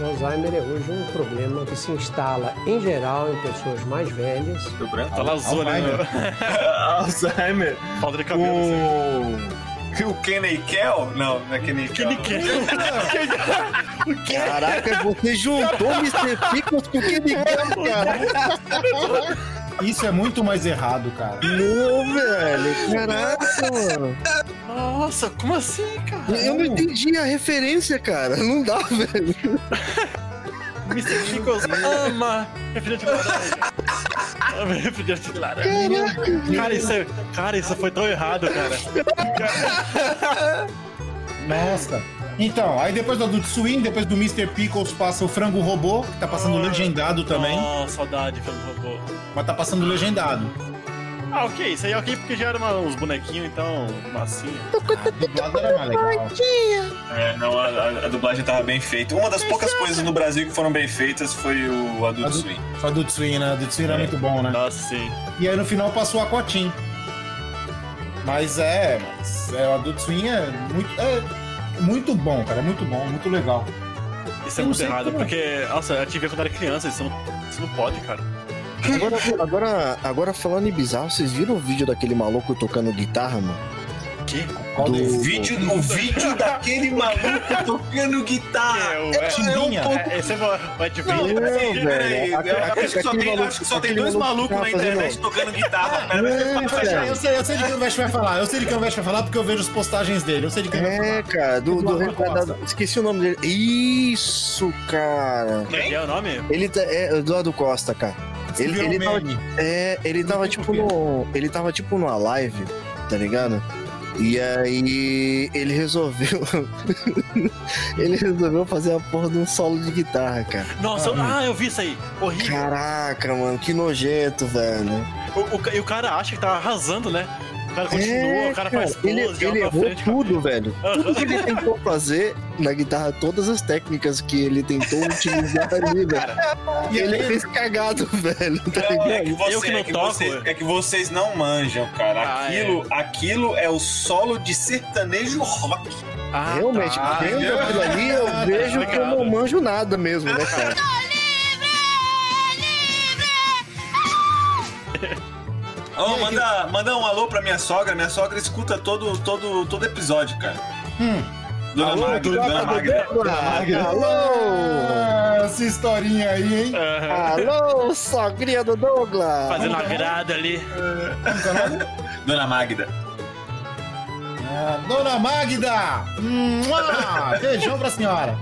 O Alzheimer é hoje um problema que se instala, em geral, em pessoas mais velhas. Deu branco? Tá lazona, Alzheimer. né? Alzheimer. Falta de cabelo, assim. O. O Kenny Kell? Não, não é Kenny Kell. Kenny Caraca, você juntou Mr. Pickles com o Kenny Kell, cara. Isso é muito mais errado, cara. Não, velho. Caraca, mano. Nossa, como assim, cara? Eu não entendi a referência, cara. Não dá, velho. Mr. Pickles ama refrigerante de laranja. Ama refrigerante de laranja. Cara, isso é... Cara, isso foi tão errado, cara. Nossa. Então, aí depois do Adult Swim, depois do Mr. Pickles passa o Frango Robô, que tá passando legendado também. Oh, saudade, Frango Robô. Mas tá passando legendado. Ah, ok, isso aí é ok porque já eram uns bonequinhos, então, massinha. A dublada era mais legal. É, não, a, a- a dublagem tava bem feita. Uma das poucas coisas no Brasil que foram bem feitas foi o Adult Adult- Swim. O Adult Swim, né? Adult Swim era É. muito bom, né? Nossa, sim. E aí no final passou a Aquatim. Mas é, mas é, o Adult Swim é muito, é muito bom, cara. É muito bom, muito legal. Isso é Eu muito errado, como é. porque, nossa, eu tive quando era criança, isso não, isso não pode, cara. Agora, agora, agora falando em bizarro, vocês viram o vídeo daquele maluco tocando guitarra, mano? Que? Do-? O vídeo, o vídeo daquele maluco tocando guitarra. É, o- É, é- Timbinha. É, esse é peraí. aquele- Eu acho que só tem, maluco- acho que só tem dois maluco malucos que na internet fazendo- tocando guitarra. Pera, É, eu sei, eu sei de quem o Vest vai falar. Eu sei de quem o Vest vai falar porque eu vejo as postagens dele. Eu sei de quem vai É, falar. cara, do, do, esqueci o nome dele. Isso, cara. É que é o nome? Ele tá, é Eduardo Costa, cara. Ele, ele, tava, é, ele tava tipo no. Ele tava tipo numa live, tá ligado? E aí ele resolveu. ele resolveu fazer a porra de um solo de guitarra, cara. Nossa, ah, eu vi isso aí. Horrível. Caraca, mano, que nojento, velho. O, o, e o cara acha que tá arrasando, né? O cara continua, o cara faz É, ele, ele errou frente. tudo, velho. Aham. Tudo que ele tentou fazer na guitarra, todas as técnicas que ele tentou utilizar ali, velho. E ele fez cagado, velho. Tá Não, é que, você, Eu que não é, que toco, vocês, é. é que vocês não manjam, cara. Ah, Aquilo, aquilo é o solo de sertanejo rock. Ah, Realmente, tá. vendo aquilo ali, eu Tá vejo que eu não manjo nada mesmo, né, cara? Ô, manda, manda um alô pra minha sogra. Minha sogra escuta todo, todo, todo episódio, cara. Hum. Dona Alô, Magda, Dona Dona Magda. Magda. Alô! Essa historinha aí, hein? Aham. Alô, sogrinha do Douglas! Fazendo a grada ali. Dona Magda. Ah, Dona Magda! Beijão pra senhora.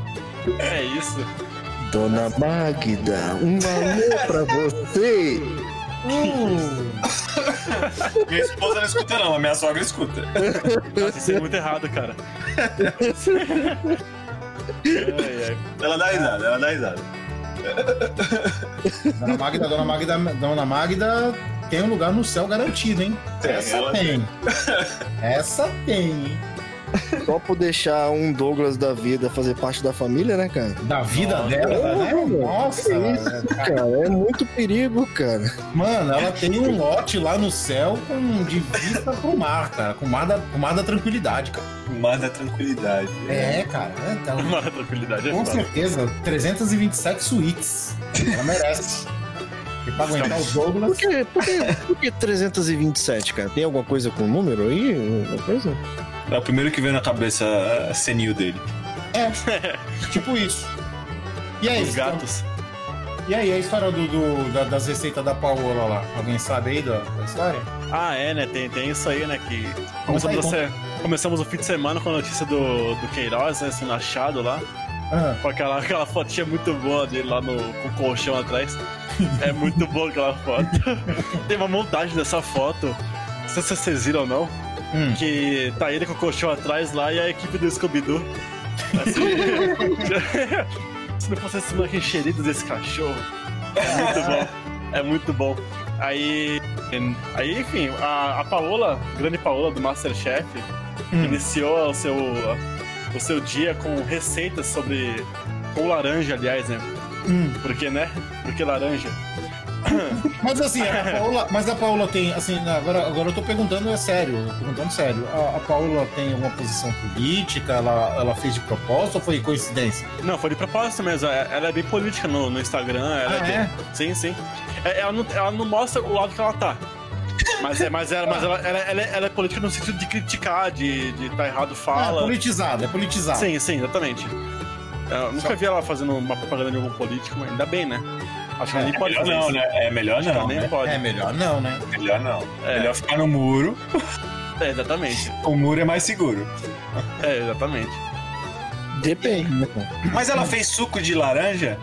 É isso. Dona Magda, um alô pra você! Minha esposa não escuta, não, mas minha sogra escuta. Nossa, isso é muito errado, cara. Ai, ai. Ela dá risada, ela dá risada. Dona Magda, Dona Magda, Dona Magda tem um lugar no céu garantido, hein? Tem, Essa ela tem. Essa tem, hein? Só por deixar um Douglas da vida fazer parte da família, né, cara? Da vida Nossa, dela, né? mano, Nossa, que isso, cara, é muito perigo, cara. Mano, ela tem um lote lá no céu com, de vista pro mar, cara. Com mar da, com mar da tranquilidade, cara. Manda tranquilidade. É, cara. É, então, Uma tranquilidade é com foda. certeza, 327 suítes. Ela merece. E pra aguentar os Douglas. Por que, por, que, por que 327, cara? Tem alguma coisa com número aí? Alguma coisa? É o primeiro que veio na cabeça a senil dele. É, tipo isso. E aí, Os gatos. E aí, a história do, do- da- das receitas da Paola lá? Alguém sabe aí da, da história? Ah, é, né? Tem, tem isso aí, né? Que aí, começamos, a ser- começamos o fim de semana com a notícia do, do Queiroz, né? Sendo achado lá. Ah, Com aquela, aquela fotinha muito boa dele lá no, com o colchão atrás. É muito boa aquela foto. Tem uma montagem dessa foto. Não sei se vocês viram ou não. Hum. Que tá ele com o colchão atrás lá e a equipe do Scooby-Doo. Assim, se não fosse esse moleque encherido desse cachorro. É muito bom. É muito bom. Aí. Aí, enfim, a, a Paola, grande Paola do Masterchef, Hum. iniciou o seu, o seu dia com receitas sobre. com laranja, aliás, né? hum. Porque, né? Porque laranja. Mas assim, a Paola, mas a Paola tem, assim, agora, agora eu tô perguntando, é sério, perguntando sério. A, a Paola tem alguma posição política? Ela, ela fez de propósito ou foi coincidência? Não, foi de propósito mesmo. é- Ela é bem política no, no Instagram. Ela Ah, bem- é? Sim, sim. É, Ela não, ela não mostra o lado que ela tá. Mas, é, mas, ela, mas ela, ela, ela é, ela é política no sentido de criticar, de, de tá errado, fala. politizada, é politizada. Sim, sim, exatamente. Eu nunca Só- vi ela fazendo uma propaganda de algum político, mas ainda bem, né? Acho que ela nem É pode melhor fazer não, isso. né? É melhor Acho não, nem né? pode. É melhor não, né? Melhor não. É. Melhor ficar no muro. É, exatamente. O muro é mais seguro. É, exatamente. Depende, né? Mas ela fez suco de laranja?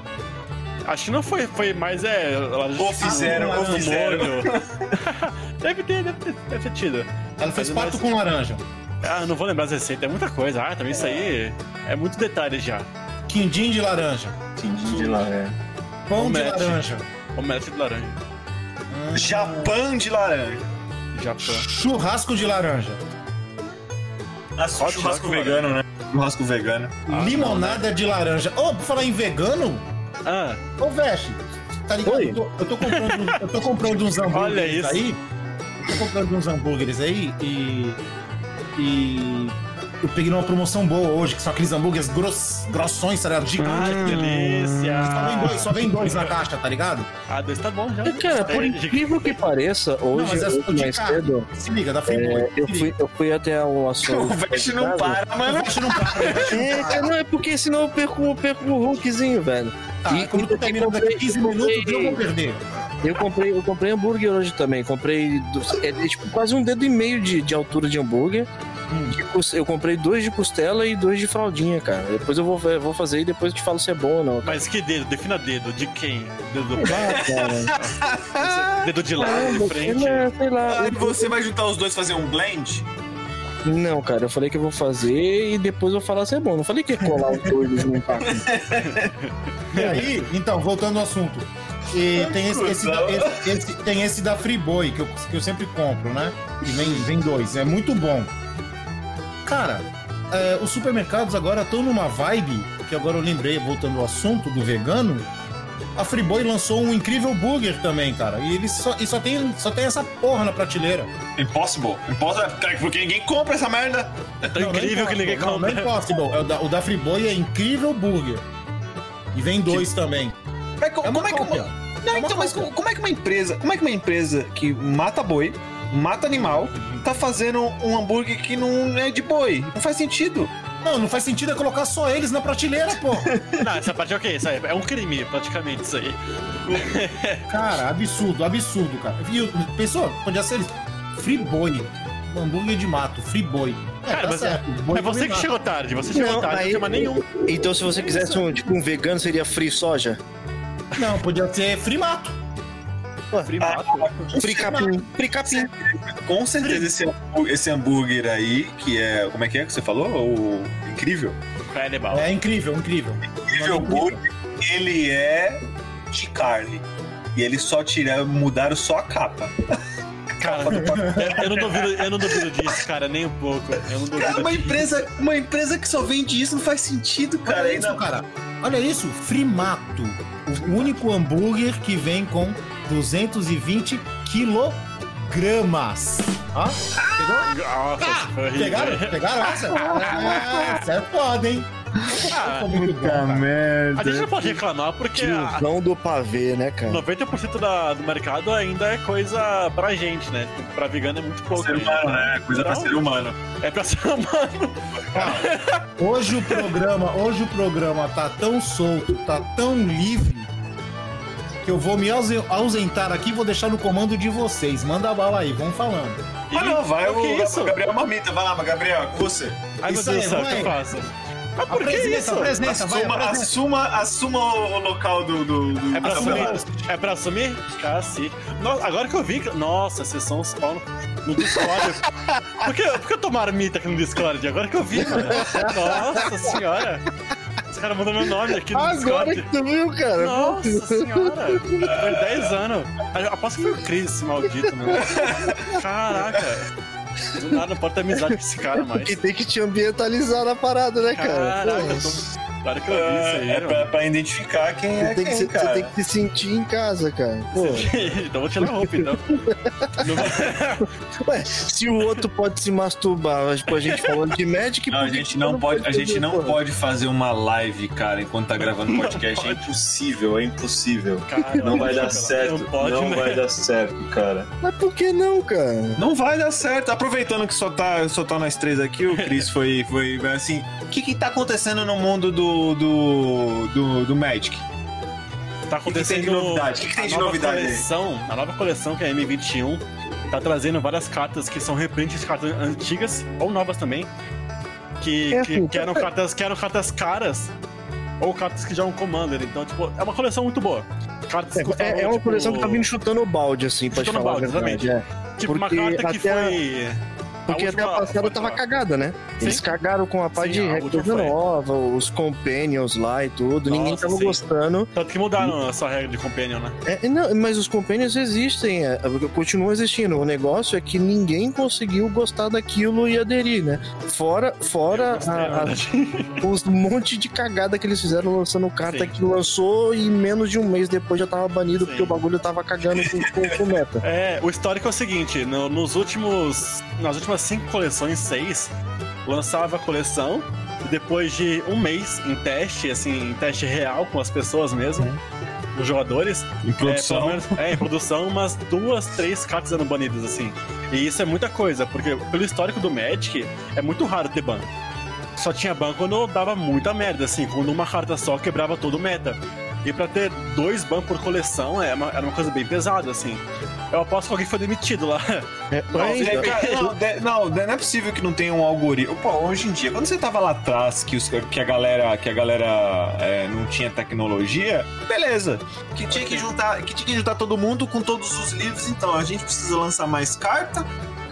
Acho que não foi, foi mais é. Ou fizeram, ou fizeram. molho. deve ter, deve ter, deve ter tido. Ela fez Mas- pato com laranja. Ah, não vou lembrar as receitas, é muita coisa. Ah, também isso aí é muito detalhe já. Quindim de laranja. Quindim de laranja. Pão de laranja. Omelete de laranja. Japão de laranja. Japão. Churrasco de laranja. Ah, churrasco vegano, né? Churrasco vegano. Limonada de laranja. Ô, por falar em vegano, Ah, ô Veste, tá ligado? Eu tô, eu tô comprando, eu tô comprando uns hambúrgueres Olha isso. aí. Eu tô comprando uns hambúrgueres aí e. E. Eu peguei numa promoção boa hoje, que são aqueles hambúrgueres gross, grossões, tá ligado? Gigantes. Ai, que delícia. Só vem, dois, só vem dois na caixa, tá ligado? ah, dois tá bom já. Cara, por É, incrível que pareça, Não, hoje, mas é hoje mais carne. cedo, Se liga, da Friboi. é, eu, fui, eu fui até o açougue. O Veste não para, mano. O Veste não para, não É, cara, não, é porque senão eu perco, eu perco o Hulkzinho, velho. Tá, E- quando tu termina daqui comprei- 15 comprei- minutos, eu vou perder. Eu comprei, eu comprei hambúrguer hoje também. Comprei do- é, é, tipo, quase um dedo e meio de, de altura de hambúrguer. Cos- Eu comprei dois de costela e dois de fraldinha, cara. Depois eu vou, vou fazer e depois eu te falo se é bom ou não. Mas que dedo? Defina dedo. De quem? Dedo do? Ah, cara. Dedo de lado, Ah, de frente? é, sei lá. Ah, e você vai juntar os dois e fazer um blend? Não, cara, eu falei que eu vou fazer e depois eu vou falar se é bom. Não falei que ia colar os dois e juntar. E aí, então, voltando ao assunto. E tem esse, esse, da- esse- esse- tem esse da Friboi, que eu, que eu sempre compro, né? E vem, vem dois. É muito bom. Cara, é, os supermercados agora estão numa vibe, que agora eu lembrei, voltando ao assunto do vegano. A Friboi lançou um incrível burger também, cara. E ele só, e só, tem, só tem essa porra na prateleira. Impossible. Impossible, porque ninguém compra essa merda. É tão Não, não incrível que ninguém compra. Não, não é Impossible. É o, da, o da Friboi é incrível burger. E vem dois também. Mas co- É como é que uma... Não, então, mas como, como é que uma empresa, como é que uma empresa que mata boi, mata animal, tá fazendo um hambúrguer que não é de boi? Não faz sentido. Não, não faz sentido é colocar só eles na prateleira, pô. Não, essa parte é o quê? Isso aí é um crime, praticamente, isso aí. Cara, absurdo, absurdo, cara. Viu? Pensou? Podia ser free boy. Um hambúrguer de mato, free boy. É, Cara, tá mas é, certo, é você que chegou tarde, você chegou tarde, não aí- tem mais nenhum. Então, se você quisesse um, tipo, um vegano, seria free soja? Não, podia ser free mato. Free mato. Free capim. Free capim. Com certeza esse, esse hambúrguer aí, que é. Como é que é que você falou? O incrível. Canibal. É incrível, incrível. Incrível burger, ele é de carne. E eles só tiraram, mudaram só a capa. Cara, eu, não duvido, eu não duvido disso, cara, nem um pouco. Eu não Cara, duvido uma disso. empresa, uma empresa que só vende isso não faz sentido, cara. Olha Ainda- isso, cara. Olha isso, Frimato. O único hambúrguer que vem com 220 quilogramas. Ó, pegou? Nossa, isso foi. Pegaram? Pegaram essa? É, essa é foda, hein? Ah, cara. merda. a gente não pode reclamar porque a- Tiozão do pavê, né, cara? 90% da, do mercado ainda é coisa pra gente, né? Pra vegano é muito pouco. Ser humano, né? Coisa pra Então, ser humano. É pra ser humano. Hoje o programa, hoje o programa tá tão solto, tá tão livre que eu vou me ausen- ausentar aqui e vou deixar no comando de vocês. Manda a bala aí, vamos falando. Ah, não, vai o que o, isso? o Gabriel Mamita. Vai lá, Gabriel, com você. Ai, meu Isso Deus do aí, céu, o que vai. eu faço? Ah, por que isso? apresenta, vai, Assuma, assuma, assuma o local do. do, do É pra assumir? É pra assumir? Ah, sim. Nossa, agora que eu vi. Nossa, vocês são os pau no- no Discord. Por que, por que eu tô marmita aqui no Discord? Agora que eu vi, mano. Nossa senhora. Os caras mandam meu nome aqui no Agora Discord. que tu viu, cara. Nossa senhora! Foi 10 anos. Eu Aposto que foi o Chris, esse maldito, mano. Caraca. Do nada não pode ter amizade com esse cara mais. Que tem que te ambientalizar na parada, né, cara? Caraca, Porra. eu tô... Claro que eu vi isso aí, É mano. pra, pra identificar quem é Você tem, que quem, se, cara. você tem que se sentir em casa, cara. Pô. então vou tirar a roupa, então. Não- Ué, se o outro pode se masturbar, tipo, a gente falando de Magic, Não, a que gente que não pode, a gente fazer, não porra? pode fazer uma live, cara, enquanto tá gravando podcast. É impossível, é impossível. Cara, Não vai dar não certo. pode, não né? vai dar certo, cara. Mas por que não, cara? Não vai dar certo. Aproveitando que só tá, só tá nós três aqui, o Chris foi, foi assim. O que que tá acontecendo no mundo do. Do. do, do Magic? Tá que tem de acontecendo. novidade? O que que tem a de nova novidade aí? coleção, A nova coleção, que é a M21, tá trazendo várias cartas que são reprints de cartas antigas, ou novas também. Que, É que, assim, que eram cartas, que eram cartas caras. Ou cartas que já é um Commander. Então, tipo, é uma coleção muito boa. Cartas É, custavam, é, é uma tipo, coleção que tá vindo chutando o balde, assim, pra te Chutando falar balde, a verdade. exatamente. É. Tipo, uma porque carta que foi. Porque A até a última- passada tava cagada, né? Eles Sim. cagaram com a parte Sim, de regra última nova, os companions lá e tudo. Ninguém Nossa, tava sim. gostando. Tanto que mudaram essa regra de companion, né? É, não, mas os companions existem, é, continuam existindo. O negócio é que ninguém conseguiu gostar daquilo e aderir, né? Fora, fora gostei, a- a- os monte de cagada que eles fizeram lançando carta que lançou e menos de um mês depois já tava banido porque o bagulho tava cagando com, com, com meta. É, o histórico é o seguinte, no- nos últimos. Nas últimas cinco coleções, seis, lançava a coleção e depois de um mês em teste, assim, em teste real com as pessoas mesmo, os jogadores. Em produção. É, menos- é, em produção, umas duas, três cartas eram banidas, assim. E isso é muita coisa, porque pelo histórico do Magic, é muito raro ter ban. Só tinha ban quando dava muita merda, assim, quando uma carta só quebrava todo o meta. E pra ter dois ban por coleção é uma- era uma coisa bem pesada, assim. Eu aposto que alguém foi demitido lá. Não, Mas- de- cara, não, de- não, não é possível que não tenha um algoritmo. Pô, hoje em dia, quando você tava lá atrás, que, os, que a galera, que a galera é, não tinha tecnologia, beleza. Que tinha que, juntar, que tinha que juntar todo mundo com todos os livros, então a gente precisa lançar mais carta.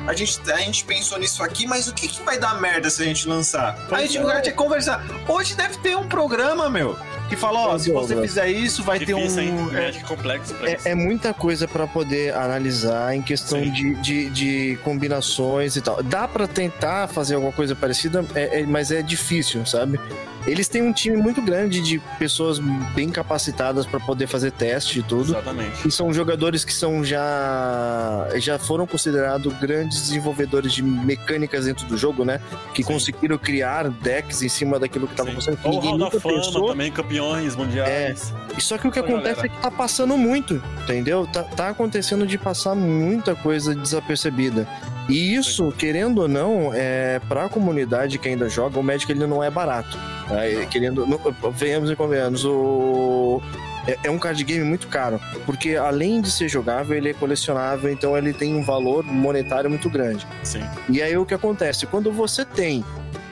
A gente, a gente pensou nisso aqui, mas o que, que vai dar merda se a gente lançar? Aí a gente vai ter que conversar. Hoje deve ter um programa, meu, que fala, ó, se você fizer isso, vai ter Difícil, hein? um. Magic complexo pra isso. É, é muita coisa pra poder analisar em questão de, de, de combinações e tal. Dá pra tentar fazer alguma coisa parecida, é- é- mas é difícil, sabe? Eles têm um time muito grande de pessoas bem capacitadas pra poder fazer teste e tudo. Exatamente. E são jogadores que são já já foram considerados grandes desenvolvedores de mecânicas dentro do jogo, né? Que conseguiram criar decks em cima daquilo que estava acontecendo. Que Ou ninguém Hall da nunca Fama pensou. também, campeões mundiais. E só que o que acontece galera. é que tá passando muito, entendeu? Tá, tá acontecendo de passar muita coisa desapercebida. E isso, querendo ou não, é pra comunidade que ainda joga, o Magic ele não é barato. Tá? Querendo, não, venhamos e convenhamos, o é, é um card game muito caro, porque além de ser jogável, ele é colecionável, então ele tem um valor monetário muito grande. Sim. E aí o que acontece? Quando você tem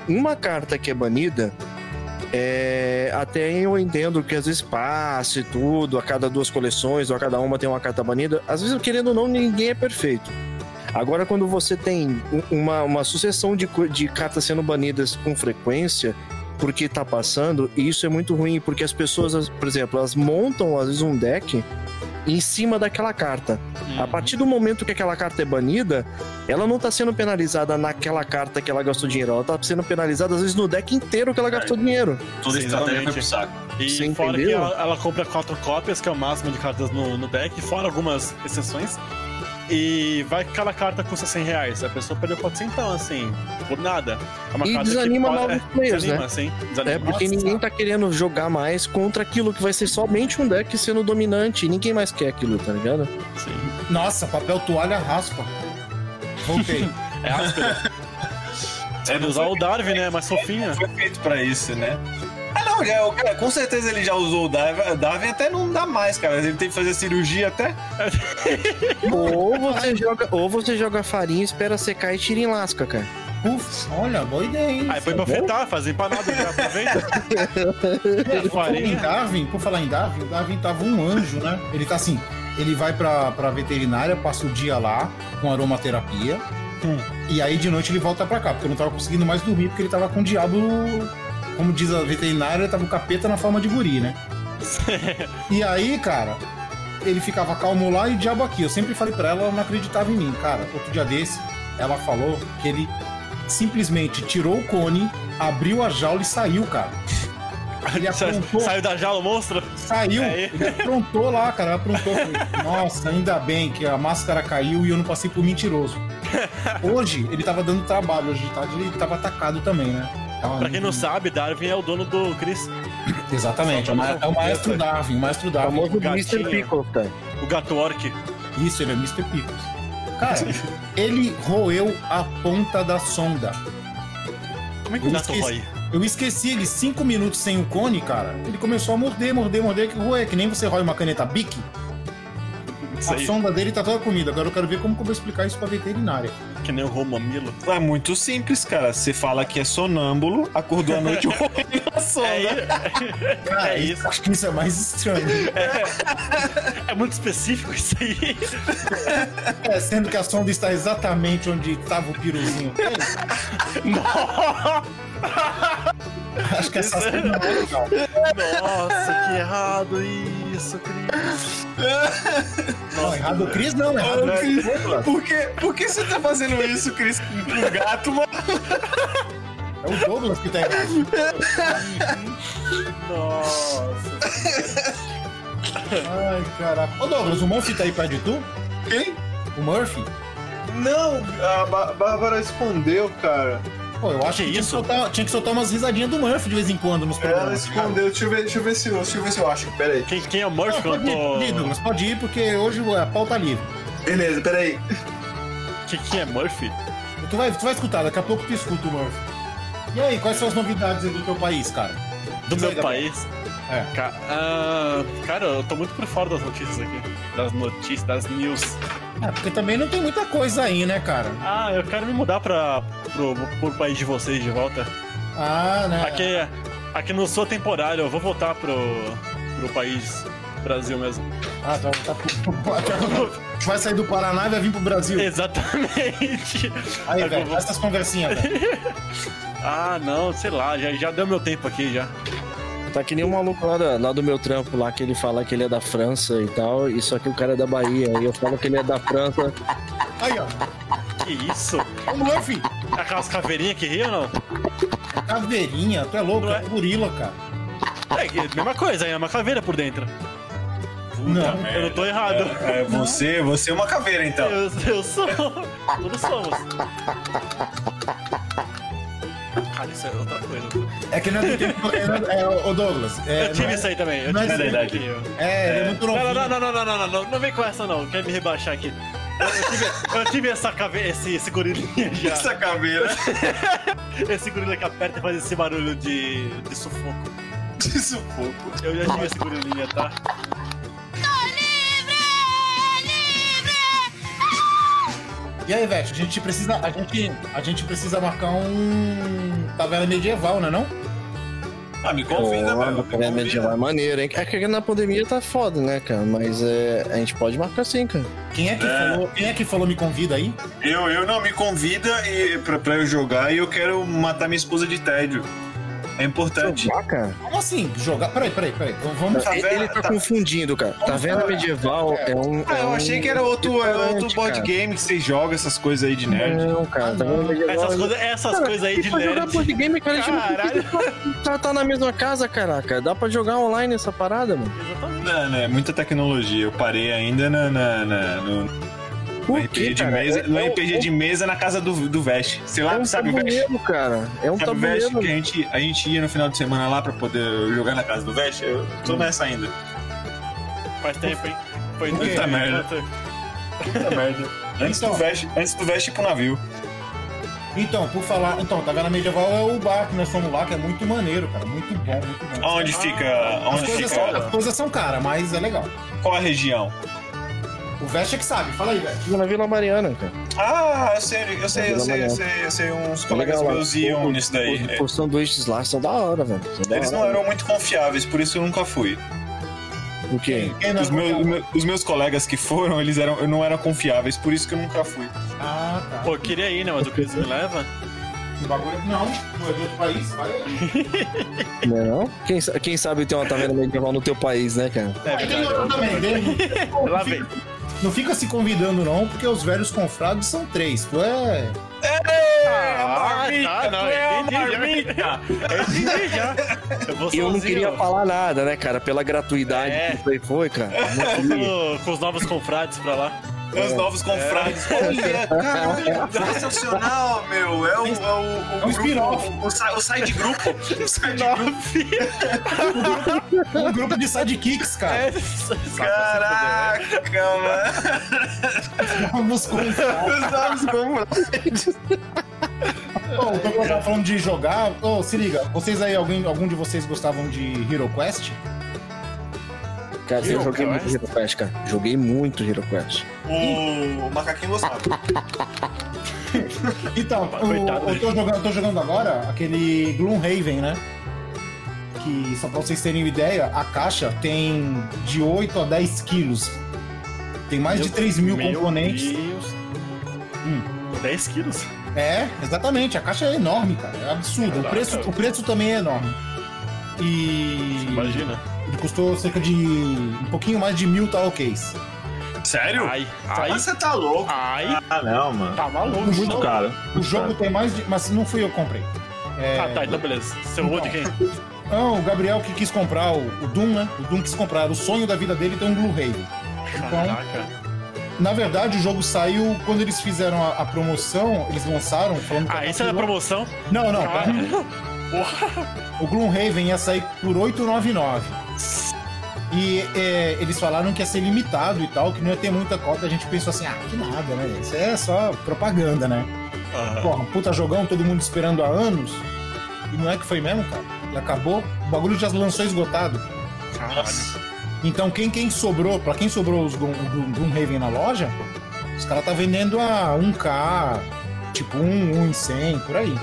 uma carta que é banida, é, até eu entendo que às vezes passe tudo, a cada duas coleções ou a cada uma tem uma carta banida. Às vezes, querendo ou não, ninguém é perfeito. Agora, quando você tem um- uma, uma sucessão de, de cartas sendo banidas com frequência, porque tá passando, e isso é muito ruim, porque as pessoas, as- por exemplo, elas montam às vezes um deck em cima daquela carta. A partir do momento que aquela carta é banida, ela não tá sendo penalizada naquela carta que ela gastou dinheiro, ela tá sendo penalizada às vezes no deck inteiro que ela gastou dinheiro. Toda Sim, estratégia foi exatamente. pro saco. E Você fora que entendeu? ela, ela compra quatro cópias, que é o máximo de cartas no, no deck, fora algumas exceções. E vai que cada carta custa 100 reais. A pessoa perdeu 400, assim, por nada. É uma E carta que desanima pode- novos é, players, desanima, né? Sim, desanima. É porque Nossa, ninguém tá querendo jogar mais contra aquilo que vai ser somente um deck sendo dominante. e Ninguém mais quer aquilo, tá ligado? Sim. Nossa, papel toalha raspa. Voltei. É áspero. Você pode usar o Darwin, né? Mais fofinha. Foi feito pra isso, né? Ah, não, já, o cara, com certeza ele já usou o Darwin. Darwin até não dá mais, cara. Ele tem que fazer cirurgia até. ou você joga, ou você joga farinha, espera secar e tira em lasca, cara. Puf, olha, boa ideia, hein? Aí põe pra fritar, faz empanado, já aproveita. É, por falar em Farinha. Darwin, por falar em Darwin, o Darwin tava um anjo, né? Ele tá assim, ele vai pra, pra veterinária, passa o dia lá com aromaterapia. E aí de noite ele volta pra cá, porque eu não tava conseguindo mais dormir, porque ele tava com o diabo, como diz a veterinária, tava o capeta na forma de guri, né? E aí, cara, ele ficava calmo lá e o diabo aqui. Eu sempre falei pra ela, ela não acreditava em mim. Cara, outro dia desse, ela falou que ele simplesmente tirou o cone, abriu a jaula e saiu, cara. Ele aprontou. Saiu da jaula o monstro? Saiu. Aí. Ele aprontou lá, cara. Aprontou. Falei, Nossa, ainda bem que a máscara caiu e eu não passei por mentiroso. Hoje, ele tava dando trabalho. Hoje de tarde ele tava atacado também, né? Pra quem não sabe, Darwin é o dono do Chris. Exatamente. É o ma- é o maestro Darwin. O maestro Darwin. famoso O. Mr. Pickles, cara. O gato orc. Isso, ele é Mr. Pickles. Cara, ele roeu a ponta da sonda. Como é que o Eu gato esqueci- rói? Eu esqueci ele cinco minutos sem o cone, cara. Ele começou a morder, morder, morder, que roer, que nem você rói uma caneta Bic. A sonda dele tá toda comida. Agora eu quero ver como que eu vou explicar isso pra veterinária. que nem o Romamilo. É muito simples, cara. Você fala que é sonâmbulo, acordou à noite roendo a sombra. Cara, isso. Acho que isso é mais estranho. É muito específico isso aí. É, sendo que a sonda está exatamente onde estava o piruzinho. Acho que essa sonda não é legal. Nossa, que errado isso, Cris. Não, errado o Cris não, errado o Cris. Por que, por que você tá fazendo isso, Cris, com o gato, mano? É o Douglas que tá errado. Nossa. Ai, caraca. Ô Douglas, o Murphy tá aí perto de tu? Quem? O Murphy? Não, a Ba- Bárbara escondeu, cara. Pô, eu acho que, tinha, que soltar, tinha que soltar umas risadinhas do Murphy de vez em quando nos Ela programas. escondeu, deixa eu ver, deixa eu ver se eu, deixa eu ver se eu acho. Pera aí. Quem, quem é o Murphy? Não, pode ir, pode ir, Douglas, pode ir, porque hoje a pauta tá livre. Beleza, pera aí. Quem, quem é Murphy? Tu vai, tu vai escutar, daqui a pouco tu escuta o Murphy. E aí, quais são as novidades aí do teu país, cara? Do Diz meu aí, Gabriel. país? É. Ca- ah, cara, eu tô muito por fora das notícias aqui. Das notícias, das news. É, porque também não tem muita coisa aí, né, cara? Ah, eu quero me mudar pra, pro, pro país de vocês de volta. Ah, né? Aqui, aqui não sou temporário, eu vou voltar pro, pro país Brasil mesmo. Ah, tá. tá Tu vai sair do Paraná e vai vir pro Brasil. Exatamente. Aí, velho, vou- essas conversinhas, velho. Ah, não, sei lá, já, já deu meu tempo aqui já. Tá que nem um maluco lá, da- lá do meu trampo lá, que ele fala que ele é da França e tal, e só que o cara é da Bahia. E eu falo que ele é da França. Aí, ó. Que isso? Ô, Murphy, Aquelas caveirinhas que riam ou não? caveirinha, tu é louco, Não é é? gorila, cara. É, que- mesma coisa, é uma caveira por dentro. Não. Eu não tô errado. É, você, você é uma caveira, então. Eu, eu sou. Todos somos. Cara, isso é outra coisa. É que não é do tempo. É, é, ô Douglas. É, eu tive é- isso aí também. Eu não é tive isso aí. É, ele é muito Não, novinho. não, não, não, não, não, não, não, não vem com essa não, quer me rebaixar aqui. Eu, eu tive, eu tive essa caveira, esse, esse gorilinha já. Essa caveira Esse gorila que aperta e faz esse barulho de, de sufoco. de sufoco. Eu já tive esse gorilinha, tá? E aí, Vete, a gente precisa. A gente, a gente precisa marcar um. Taverna medieval, né não? Ah, me convida, a velho. me Batalha convida. medieval é maneiro, hein? É que na pandemia tá foda, né, cara? Mas é, a gente pode marcar sim, cara. Quem é que É. falou? Quem é que falou me convida aí? Eu, eu não, me convida e, pra, pra eu jogar e eu quero matar minha esposa de tédio. É importante. Jogar, cara? Como assim? Jogar? Peraí, peraí, peraí. Vamos. Tá Ele, vendo? ele tá, Tá- confundindo, cara. Taverna medieval é um. Ah, é eu um achei que era outro, era outro board cara. game que vocês jogam, essas coisas aí de nerd. Não, cara, Ah, Taverna não. medieval. Essas, coisa, essas Cara, coisas aí de pra jogar nerd. board game, cara, Caralho. tá, tá na mesma casa, caraca. Dá pra jogar online essa parada, mano. Exatamente. Não, não, é muita tecnologia. Eu parei ainda na, na- na- no, no RPG quê, de mesa. É- no é RPG de mesa na casa do, do Vest. Sei É lá, um sabe o Vest? tabuleiro, cara. É um Sabe o Vest tabuleiro. que a gente, a gente ia no final de semana lá pra poder jogar na casa do Vest? Eu tô nessa ainda. Faz tempo, hein? Foi Puta merda. Puta merda. Antes Então. do Vest, antes do Vest ir pro navio. Então, por falar. Então, Taverna medieval é o bar que nós fomos lá, que é muito maneiro, cara. Muito bom, muito bom. Onde fica. As Onde coisas, fica. são, as coisas são caras, mas é legal. Qual a região? O Veste é que sabe. Fala aí. Fica na Vila Mariana, cara. Ah, eu sei, eu sei, eu sei, eu sei, eu sei. Uns colegas Legal, meus lá. iam nisso daí. Os, os sanduíches lá são da hora, velho. Eles não eram muito confiáveis, por isso eu nunca fui. O quê? É Os meus- os meus colegas que foram, eles eram, não eram confiáveis, por isso que eu nunca fui. Ah, tá. Pô, eu queria ir, né? Mas o Chris me leva. Bagulho. Não, não é de outro país. Vai aí. Não é não? Quem, quem sabe tem uma taverna medieval no teu país, né, cara? É tem outro também. Tem... Lá vem. Não fica se convidando, não, porque os velhos confrades são três. Tu é. Ah, tá, não, eu entendi já. Eu entendi já. Eu Eu não queria falar nada, né, cara? Pela gratuidade É. que isso aí foi, cara. Não com os novos confrades pra lá. Os novos confrades. Olha, cara, sensacional, meu. É o, é o, o, É spin-off. o, o side grupo. O side grupo. Um grupo de sidekicks, cara. É, Caraca, mano. Vamos. Os novos confrades. Ô, o Douglas tava falando de jogar. Ô, se liga, vocês aí, alguém, algum de vocês gostavam de Hero Quest? Cara, eu Hero joguei Quest? muito Hero Quest, cara. Joguei muito Hero Quest. O, o macaquinho gostava. Então, o- eu, tô jogando, eu tô jogando agora aquele Gloomhaven, né? Que, só pra vocês terem uma ideia, a caixa tem de 8 a 10 quilos. Tem mais de 3 mil Meu componentes. Deus. Hum. 10 quilos? É, exatamente. A caixa é enorme, cara. É absurdo. O Caraca. preço, o preço também é enorme. E. Imagina. Ele custou cerca de. um pouquinho mais de mil talcase. Sério? Ai, ai. Você tá louco? Ai. Ah, não, mano. Tá maluco. O Muito jogo- caro. O jogo tem mais de. Mas não fui eu que comprei. É, Ah, tá, então beleza. Você roubou de quem? Não, o Gabriel que quis comprar o, o Doom, né? O Doom quis comprar. O sonho da vida dele ter um Blu-ray. Então, Caraca. na verdade, o jogo saiu quando eles fizeram a, a promoção. Eles lançaram falando que Ah, a isso é da caixa- promoção? Não, não. Ah, pera. O Gloomhaven ia sair por 8,99. E é, eles falaram que ia ser limitado e tal, que não ia ter muita cópia. A gente pensou assim, ah, que nada, né? Isso é só propaganda, né? Aham. Porra, puta jogão, todo mundo esperando há anos. E não é que foi mesmo, cara? E acabou. O bagulho já lançou esgotado. Caralho. Então quem, quem sobrou, pra quem sobrou os Gloomhaven na loja, os caras tá vendendo a 1K, tipo 1, 1 em 100, por aí.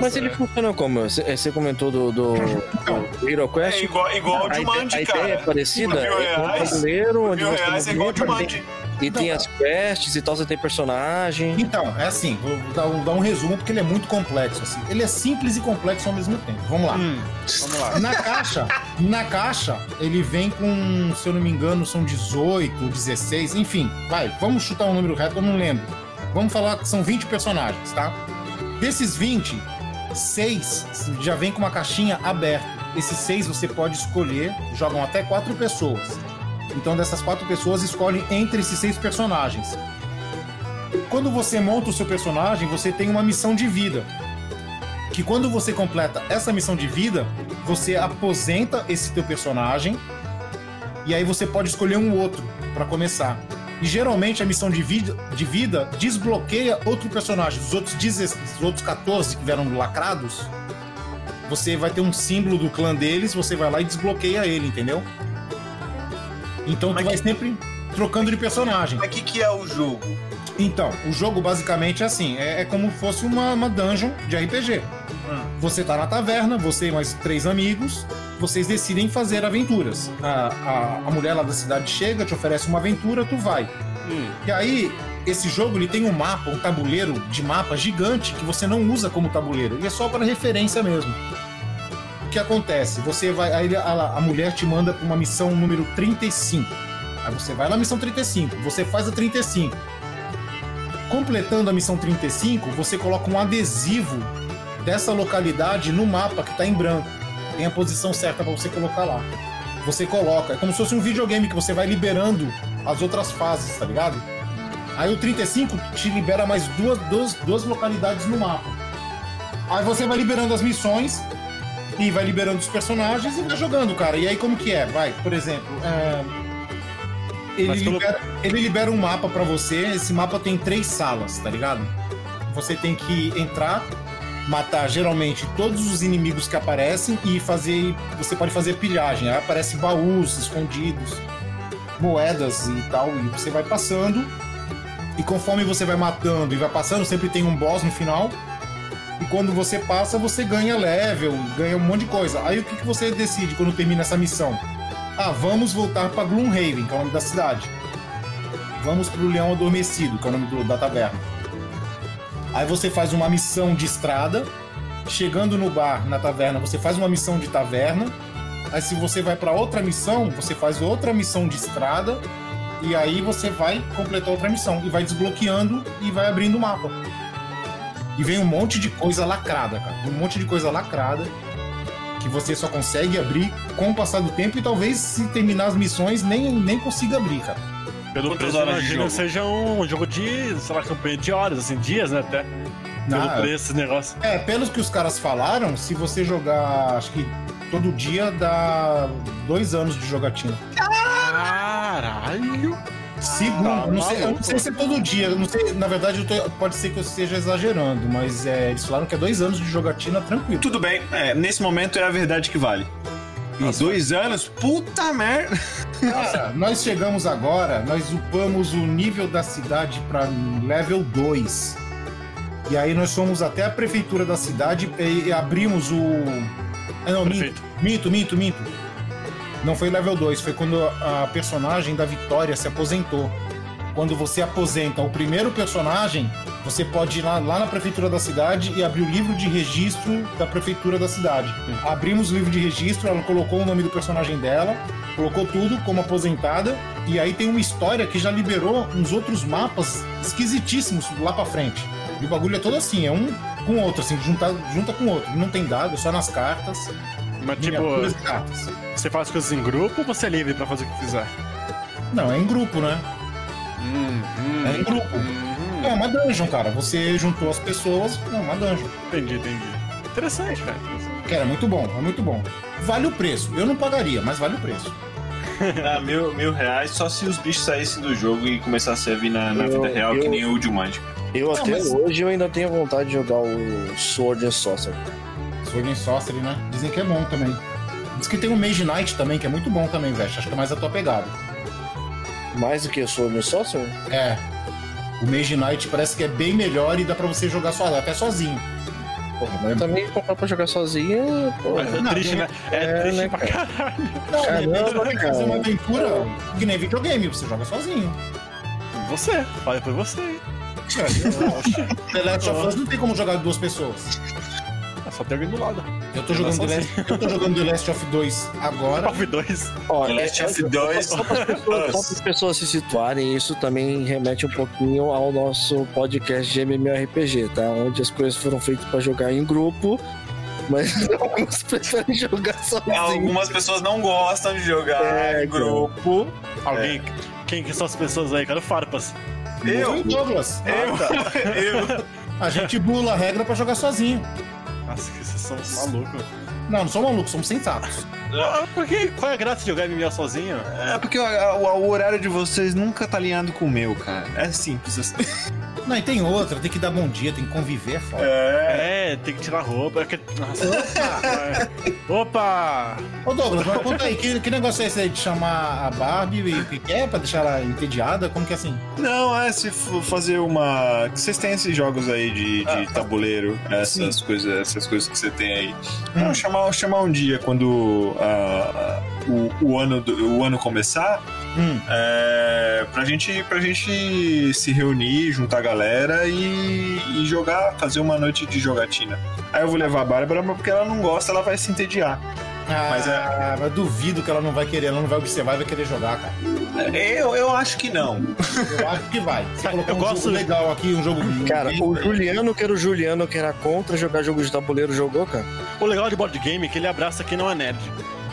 Mas ele funciona como? Você você comentou do, do, do Hero Quest? É igual- igual o a, Jumanji, ideia- a cara. ideia é parecida? Por mil É um reais- tabuleiro por onde mil você reais é igual o movimenta, Jumanji. E tem as quests e tal, você tem personagem. Então, é assim, vou dar um, dar um resumo porque ele é muito complexo. Assim. Ele é simples e complexo ao mesmo tempo. Vamos lá. Vamos lá. Na caixa, na caixa, ele vem com, se eu não me engano, são 18, 16, enfim. Vai, vamos chutar um número reto, eu não lembro. Vamos falar que são 20 personagens, tá? Desses 20, 6 já vem com uma caixinha aberta. Esses 6 você pode escolher, jogam até 4 pessoas. Então, dessas 4 pessoas, escolhe entre esses 6 personagens. Quando você monta o seu personagem, você tem uma missão de vida que quando você completa essa missão de vida, você aposenta esse teu personagem e aí você pode escolher um outro pra começar. E geralmente a missão de vida, de vida desbloqueia outro personagem. Os outros, 10 os outros 14 que vieram lacrados, você vai ter um símbolo do clã deles, você vai lá e desbloqueia ele, entendeu? Então tu vai sempre trocando de personagem. Mas o que, que é o jogo? Então, o jogo basicamente é assim: é, é como fosse uma, uma dungeon de RPG. Você tá na taverna, você e mais três amigos, vocês decidem fazer aventuras. A, a, a mulher lá da cidade chega, te oferece uma aventura, tu vai. E aí, esse jogo ele tem um mapa, um tabuleiro de mapa gigante que você não usa como tabuleiro, ele é só para referência mesmo. O que acontece? Você vai. Aí a, a mulher te manda pra uma missão número 35. Aí você vai na missão 35, você faz a 35. Completando a missão 35, você coloca um adesivo dessa localidade no mapa que tá em branco. Tem a posição certa para você colocar lá. Você coloca, é como se fosse um videogame que você vai liberando as outras fases, tá ligado? Aí o 35 te libera mais duas, duas, duas localidades no mapa. Aí você vai liberando as missões e vai liberando os personagens e vai jogando, cara. E aí como que é? Vai, por exemplo, é, ele, Mas pelo- libera, ele libera um mapa pra você. Esse mapa tem três salas, tá ligado? Você tem que entrar, matar geralmente todos os inimigos que aparecem e fazer. Você pode fazer pilhagem. Aí aparece baús escondidos, moedas e tal. E você vai passando. E conforme você vai matando e vai passando, sempre tem um boss no final. E quando você passa, você ganha level, ganha um monte de coisa. Aí o que, você decide quando termina essa missão? Ah, vamos voltar pra Gloomhaven, que é o nome da cidade. Vamos pro Leão Adormecido, que é o nome do- da taverna. Aí você faz uma missão de estrada. Chegando no bar, na taverna, você faz uma missão de taverna. Aí se você vai pra outra missão, você faz outra missão de estrada. E aí você vai completar outra missão. E vai desbloqueando e vai abrindo o mapa. E vem um monte de coisa lacrada, cara. Um monte de coisa lacrada que você só consegue abrir com o passar do tempo e talvez se terminar as missões nem, nem consiga abrir, cara. Pelo Quantas preço, horas imagino que seja um jogo de, sei lá, campanha de horas, assim, dias, né, até. Pelo Ah, preço, esse negócio. É, pelos que os caras falaram, se você jogar, acho que todo dia dá dois anos de jogatina. Caralho! Segundo, Tá eu não sei, eu não sei se é todo dia, não sei, na verdade eu tô- pode ser que eu esteja exagerando, mas é, eles falaram que é dois anos de jogatina tranquilo. Tudo bem, é, nesse momento é a verdade que vale. Dois anos? Puta merda! Nossa, nós chegamos agora, nós upamos o nível da cidade pra level 2. E aí nós fomos até a prefeitura da cidade e, e abrimos o. Ah, não, minto, minto, minto, minto. Não foi level 2, foi quando a personagem da Vitória se aposentou. Quando você aposenta o primeiro personagem, você pode ir lá, lá na prefeitura da cidade e abrir o livro de registro da prefeitura da cidade. Abrimos o livro de registro, ela colocou o nome do personagem dela, colocou tudo como aposentada, e aí tem uma história que já liberou uns outros mapas esquisitíssimos lá pra frente. E o bagulho é todo assim, é um com o outro, assim, junta, junta com o outro. Não tem dado, é só nas cartas. Mas tipo, cartas. você faz coisas em grupo ou você é livre pra fazer o que quiser? Não, é em grupo, né? Hum, É em grupo. É uma dungeon, cara. Você juntou as pessoas, é uma dungeon. Entendi, entendi. Interessante, cara. Cara, é muito bom, é muito bom. Vale o preço. Eu não pagaria, mas vale o preço. Ah, mil, mil reais só se os bichos saíssem do jogo e começassem a vir na, na Eu- vida real, que eu- nem o Jumanji. Eu Não, até mas- hoje eu ainda tenho vontade de jogar o Sword and Sorcery. Sword and Sorcery, né? Dizem que é bom também. Diz que tem o Mage Knight também, que é muito bom também, velho. Acho que é mais a tua pegada. Mais do que o Sword and Sorcery? É. O Mage Knight parece que é bem melhor e dá pra você jogar só, até sozinho. Porra, mas também comprar pra jogar sozinho, pô. Mas é Não, triste, né? É, é, triste né, pra cara? caralho. Não, Caramba, você vai cara. fazer uma aventura que nem videogame, você joga sozinho. Você, fala por você. The Last of Us não tem como jogar duas pessoas. É só ter alguém do lado. Eu tô jogando, The Last, eu tô jogando The Last of 2 agora. Off 2. Ó, The Last é- of 2 Só para as pessoas, se situarem, isso também remete um pouquinho ao nosso podcast de MMORPG, tá? Onde as coisas foram feitas pra jogar em grupo, mas alguns preferem jogar sozinho. Algumas pessoas não gostam de jogar É, em grupo. Alguém. Quem que são as pessoas aí? Cara, o Farpas. Eu e Douglas. Eu, eu. A gente bula a regra pra jogar sozinho. Nossa, que vocês são malucos. Não, não somos malucos, somos sensatos. Ah, Por que? Qual é a graça de jogar MMO sozinho? É porque o, o- o horário de vocês nunca tá alinhado com o meu, cara. É simples assim. Não, e tem outra, tem que dar bom dia, tem que conviver, é foda. É. É, tem que tirar roupa. é que- Nossa. Opa! Ô Douglas, mas conta aí, que, que negócio é esse aí de chamar a Barbie e o que é pra deixar ela entediada? Como que é assim? Não, é se fazer uma. Vocês têm esses jogos aí de, de tabuleiro, essas coisas, essas coisas que você tem aí. Não, chamar, chamar um dia quando ah, o, o ano, do- o ano começar. Hum. É, pra, gente, pra gente se reunir, juntar a galera e, e jogar, fazer uma noite de jogatina. Aí eu vou levar a Bárbara, mas porque ela não gosta, ela vai se entediar. Ah, Mas mas, é- duvido que ela não vai querer, ela não vai observar e vai querer jogar, cara. Eu, eu acho que não. Eu acho que vai. Você colocou Eu um gosto- jogo legal aqui, um jogo. Cara, o Juliano, que era o Juliano, que era contra jogar jogo de tabuleiro, jogou, cara? O legal de board game é que ele abraça quem não é nerd.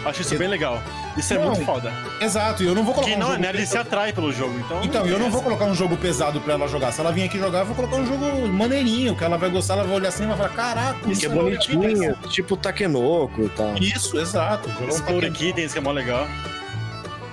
Acho isso bem legal. Isso é Não, muito foda. Exato, e eu não vou colocar Quem um não é jogo nerd se atrai pelo jogo, então. Então, eu não vou colocar um jogo pesado pra ela jogar. Se ela vir aqui jogar, eu vou colocar um jogo maneirinho, que ela vai gostar, ela vai olhar assim e vai falar: caraca, Que é isso agora aqui vai bonitinho, tipo Takenoko e tal. Isso, exato. Um Explore. Kittens, que é mó legal.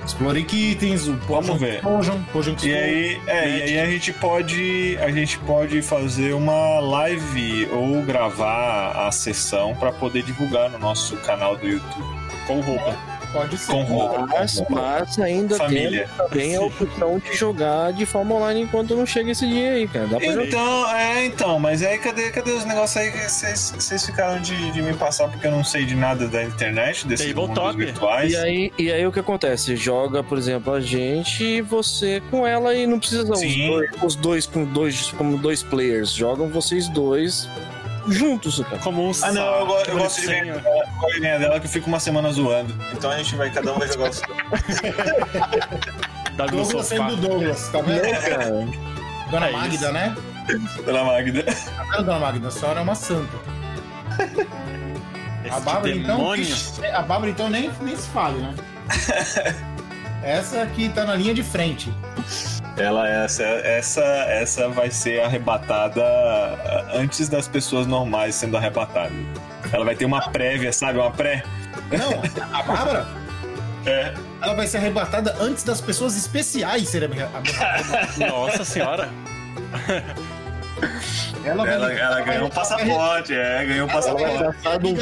Explore Kittens, o Potion, ver. Potion, Potion E aí, é, e aí a gente pode a gente pode fazer uma live ou gravar a sessão pra poder divulgar no nosso canal do YouTube Com roupa. Pode ser. com roupa. Mas, com roupa. mas ainda Família. tem também a opção de jogar de forma online enquanto não chega esse dia aí, cara. Dá pra jogar. Então, é, então, mas aí cadê, cadê os negócios aí que vocês vocês ficaram de, de me passar porque eu não sei de nada da internet, desses mundos Tabletop. virtuais? E aí, e aí o que acontece? Joga, por exemplo, a gente e você com ela e não precisa os dois, os dois com dois como dois players. Jogam vocês dois juntos, cara. Como um Ah, não, eu, go- eu gosto de ganhar dela, eu ganhar dela que eu fico uma semana zoando. Então a gente vai, cada um vai jogar o seu. Douglas sofá. sendo Douglas, tá vendo? Cara. Dona É Magda, isso. né? Dona Magda. Tá vendo, Dona Magda? A senhora é uma santa. Esse A Bárbara, então. A Bárbara, então, nem, nem se fale, né? Essa aqui tá na linha de frente. Ela, essa, essa, essa vai ser arrebatada antes das pessoas normais sendo arrebatadas. Ela vai ter uma prévia, sabe? Uma pré. Não, a Bárbara, É. ela vai ser arrebatada antes das pessoas especiais serem arrebatadas. Nossa senhora. Ela, ela, ela ganhou um passaporte, é, ganhou um Ela vai passaporte. passar de um-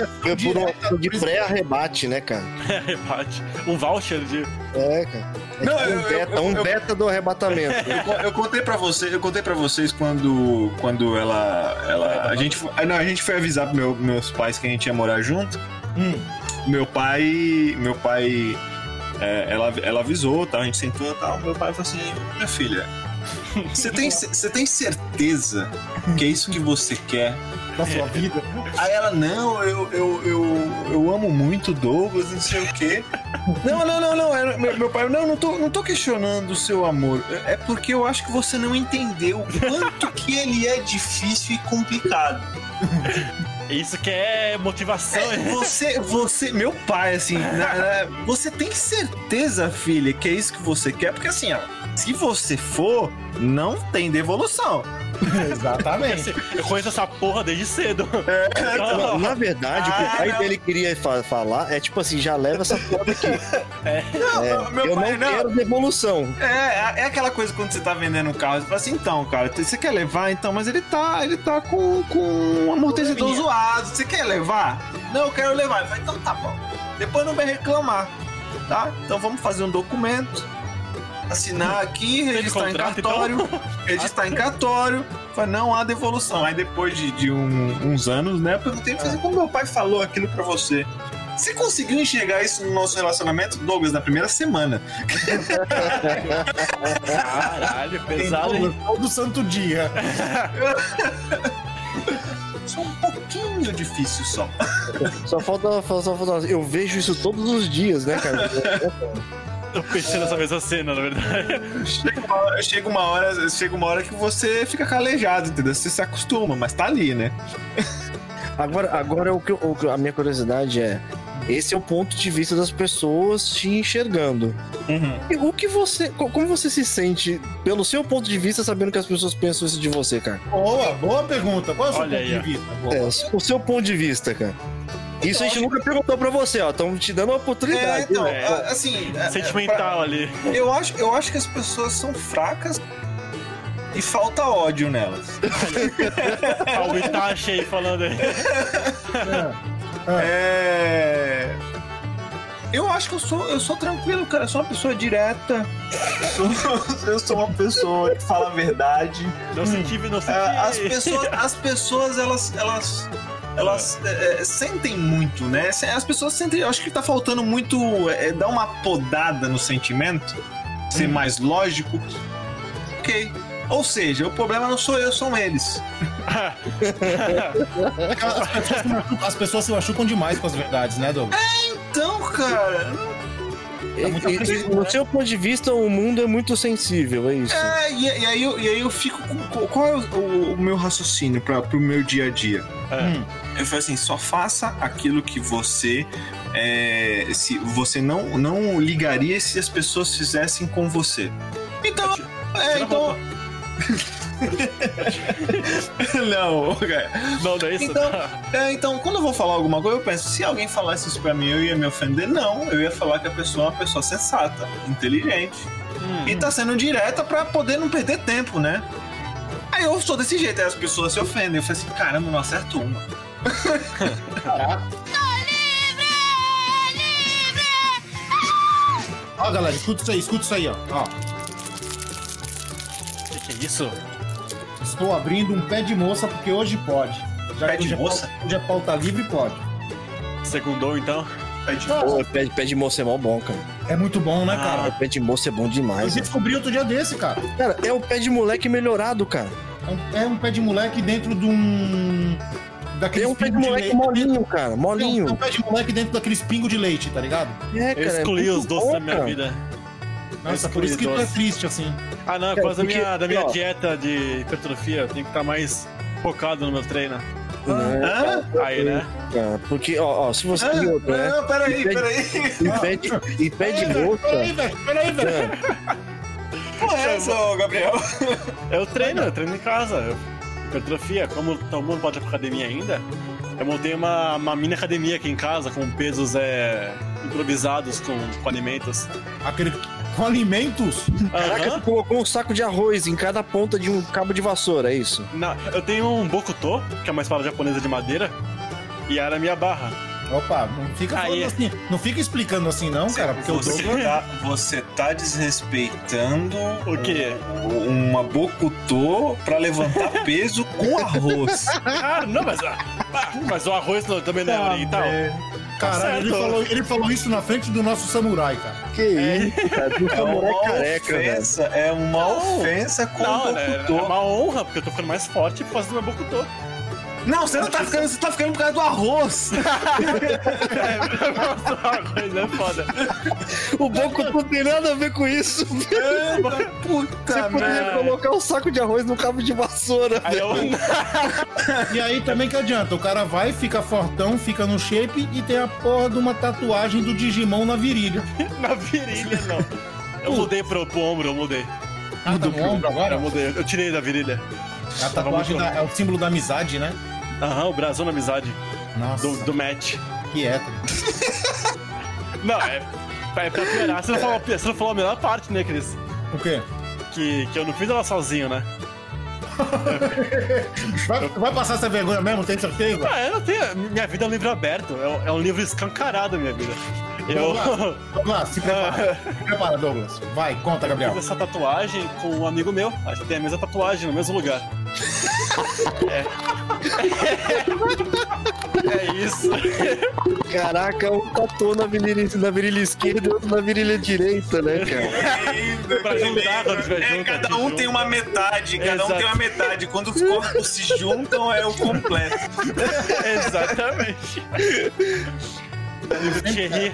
por um de pré-arrebate, né, cara? Rebate. Um voucher de. É, cara. É Não, tipo eu- um beta, eu- um eu- beta do arrebatamento. Eu, co- eu contei pra você, eu contei para vocês quando quando ela ela a gente foi- ah, não, a gente foi avisar pro meu, meus pais que a gente ia morar junto. Meu pai, meu pai é, ela, ela avisou, tá? A gente sentou e tal. Meu pai falou assim: "Minha filha, você tem você tem certeza que é isso que você quer?" Da sua vida. Aí ela, não, eu, eu, eu, eu amo muito o Douglas, não sei o quê. Não, não, não, não. Era- Meu, meu pai, não, não tô, não tô questionando o seu amor. É porque eu acho que você não entendeu o quanto que ele é difícil e complicado. Isso que é motivação. É, você, você, meu pai, assim, na- na- você tem certeza, filha, que é isso que você quer? Porque assim, ó, se você for, não tem devolução. Exatamente. Eu conheço essa porra desde cedo. Na, na verdade, o que o Ah, pai não. dele queria fa- falar é tipo assim, já leva essa porra aqui. É. Não, meu eu pai, não, não. quero devolução. É, é aquela coisa quando você tá vendendo um carro, você fala assim, então, cara, você quer levar então, mas ele tá, ele tá com, com um amortecedor zoado, você quer levar? Não, eu quero levar. Eu falei, então tá bom. Depois não vai reclamar, tá? Então vamos fazer um documento, assinar aqui, registrar em cartório, registrar em cartório, falei, não há devolução. Aí depois de, de um- uns anos, né, eu perguntei, falei, como meu pai falou aquilo pra você? Você conseguiu enxergar isso no nosso relacionamento, Douglas, na primeira semana? Caralho, pesado, hein? Todo santo dia. Só um pouquinho difícil só. Só falta, só falta. Eu vejo isso todos os dias, né, cara? Eu pensei nessa mesma cena, na verdade. Chega uma hora, chega uma hora, chega uma hora que você fica calejado, entendeu? Você se acostuma, mas tá ali, né? Agora, agora o que, o a minha curiosidade é. Esse é o ponto de vista das pessoas te enxergando. E o que você. co- Como você se sente, pelo seu ponto de vista, sabendo que as pessoas pensam isso de você, cara? Boa, boa pergunta. Qual é o seu Olha ponto aí, ó. de vista? Boa. É, o seu ponto de vista, cara. Isso a gente nunca perguntou pra você, ó. Estamos te dando uma É, oportunidade. então, né? a- assim. é- Sentimental ali. é pra- eu, acho, eu acho que as pessoas são fracas e falta ódio nelas. O Itachi aí falando aí. É. Eu acho que eu sou, eu sou tranquilo, cara. Eu sou uma pessoa direta. Eu sou, eu sou uma pessoa que fala a verdade. Não senti, não senti. É, as pessoas, as pessoas elas, elas, elas é, é, sentem muito, né? As pessoas sentem. Eu acho que tá faltando muito é, dar uma podada no sentimento, ser mais lógico. Ok. Ou seja, o problema não sou eu, são eles. As pessoas, se machucam, as pessoas se machucam demais com as verdades, né, Douglas? Então, cara. E- e- e no seu ponto de vista, o mundo é muito sensível, é isso. É, e, e aí, eu, e aí eu fico com. Qual é o, o- o meu raciocínio para pro meu dia a dia? É. Eu falo assim, só faça aquilo que você. é, se você não, não ligaria se as pessoas fizessem com você. Então. É, então. não, cara. Não, não é isso? Então, Tá. é, então, quando eu vou falar alguma coisa, eu penso, se alguém falasse isso pra mim, eu ia me ofender? Não, eu ia falar que a pessoa é uma pessoa sensata, inteligente. Hum. E tá sendo direta pra poder não perder tempo, né? Aí eu sou desse jeito, aí as pessoas se ofendem. Eu falei assim, caramba, não acerto uma. Ó, galera, escuta isso aí, escuta isso aí, ó. ó. O que, que é isso? Estou abrindo um pé de moça porque hoje pode. Já Pé de hoje é moça? pauta- Hoje é pauta livre, pode. Segundou, então? Pô, pé, pé de moça é mó bom, cara. É muito bom, né, cara? O pé de moça é bom Eu demais. né? descobri outro dia desse, cara. Cara, é o pé de moleque melhorado, cara. É um, é um pé de moleque dentro de um. Daqueles É um pé de moleque leite. molinho, cara. É um, Molinho. é um pé de moleque dentro daqueles pingos de leite, tá ligado? É, Eu cara. é excluí muito os doces bom, da minha cara. vida. Nossa, Eu por isso que excluí tu é doce. triste, assim. Ah, não, é por causa da porque, minha, da minha ó. dieta de hipertrofia. Eu tenho que estar mais focado no meu treino. Né? Aí, né? Porque, ó, ó, se você. Ah, outra, né? não, peraí, E peraí. E pé de, e pé de moça. Peraí, velho, peraí, velho. Pô, é essa, ô, Gabriel? Eu treino, eu treino em casa. Eu, hipertrofia, como todo mundo pode ir pra academia ainda, eu montei uma, uma mini academia aqui em casa com pesos é, improvisados com, com alimentos. Aquele, Com alimentos? Caraca, Aham. tu colocou um saco de arroz em cada ponta de um cabo de vassoura, é isso? Na- eu tenho um Bokuto, que é uma espada japonesa de madeira, e era a minha barra. Opa, não fica falando Aí. assim. Não fica explicando assim, não, cara, porque o Você Douglas. tá, você tá desrespeitando O quê? um- uma bocutô pra levantar peso com arroz. Ah, não, mas, ah, mas o arroz não- também não é oriental. Caralho, ele falou, ele falou isso na frente do nosso samurai, cara. Que isso, cara? Do É samurai uma careca, velho. ofensa, é uma ofensa com Não, o é, é bocutô. uma honra, porque eu tô ficando mais forte por causa do meu Bokuto. Não, você não tá ficando, você tá ficando por causa do arroz. o arroz é foda. O Boku não tem nada a ver com isso. Puta Você poderia merda. colocar um saco de arroz no cabo de vassoura, Aí eu, velho. E aí também que adianta, o cara vai, fica fortão, fica no shape e tem a porra de uma tatuagem do Digimon na virilha. na virilha, não. Eu mudei pro, pro ombro, eu mudei. Ah, tá no ombro agora? Eu mudei, eu tirei da virilha. A tatuagem da- é o símbolo da amizade, né? Aham, o brasão da amizade. Nossa, Do, do match. que hétero. Não, é, é pra piorar. Você não, falou, você não falou a melhor parte, né, Cris? O quê? Que, que eu não fiz ela sozinho, né? Vai, vai passar essa vergonha mesmo, tem certeza? Ah, eu não tenho. Minha vida é um livro aberto. É um, é um livro escancarado, minha vida. Eu. Douglas, Douglas, se prepara. Se prepara, Douglas. Vai, conta, Gabriel. Fiz essa tatuagem com um amigo meu. A gente tem a mesma tatuagem no mesmo lugar. É. É isso. Caraca, um tatu na virilha, na virilha esquerda e outro na virilha direita, né, cara? Pra juntar quando tiver É, junto. cada um tem uma metade, cada um Exato. tem uma metade. Quando os corpos se juntam, é o completo. Exatamente. Amigo Thierry.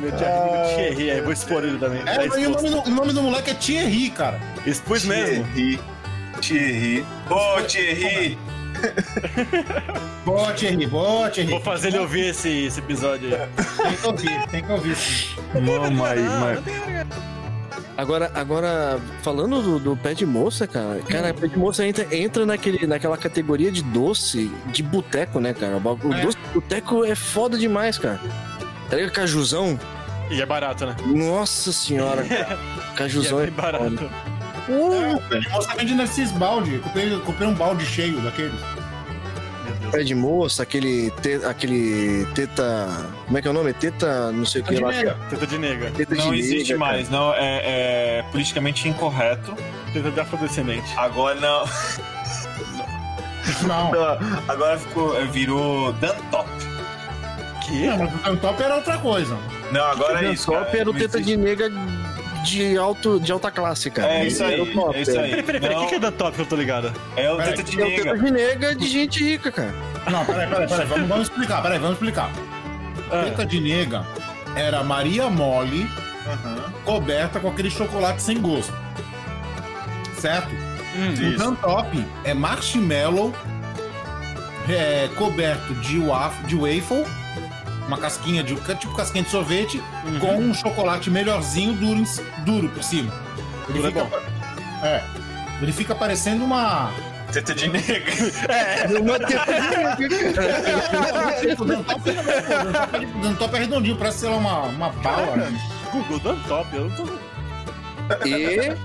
Meu tia- amigo Thierry, aí vou expor ele também. É, Tá e o nome, do, o nome do moleque é Thierry, cara. Expus mesmo. Thierry. Thierry. Ô, Thierry. Boa, Thierry, boa, Thierry. Vou fazer ele ouvir esse, esse episódio aí. Tem que ouvir, tem que ouvir sim. Não, mas, Agora, agora falando do, do pé de moça, cara, cara, pé de moça entra, entra naquele, naquela categoria de doce de boteco, né, cara? O É. doce de boteco é foda demais, cara. Tá ligado? Cajuzão? E é barato, né? Nossa senhora, cara. E Cajuzão é é bem barato. É, ele moça vende nesses balde. Comprei, comprei um balde cheio daqueles. Pé de moça, aquele, te, aquele teta. Como é que é o nome? Teta, não sei o que lá. nega. Teta de nega. Teta Não de existe nega, mais, não. É, é politicamente incorreto. Teta de afrodescendente. Agora não. Não. Agora ficou, virou Dantop. Que? Não, mas o Cantop era outra coisa. Não, agora Cara. é isso. Cara. Top era o Não teta existe. de nega de, alto, de alta classe, cara. É isso aí, top, é isso aí. Peraí, peraí, peraí. O que que é da top que eu tô ligado? É o Peraí, teta de É o nega. de nega de gente rica, cara. Não, peraí, peraí, peraí. Vamos, vamos explicar, peraí, vamos explicar. Ah, Teta de nega era Maria Mole coberta com aquele chocolate sem gosto. Certo? hum, O Dantop é marshmallow é, coberto de, waf, de waffle, uma casquinha de tipo casquinha de sorvete, Uhum. com um chocolate melhorzinho duro, duro por cima. Ele Duro é fica, bom. pa- é, ele fica parecendo uma. Teta de nega. Uma teta de nega, Dantop é- o Dantop é- o Dantop é redondinho, parece sei lá uma, uma bala. né? Google Dan Top, eu não tô. E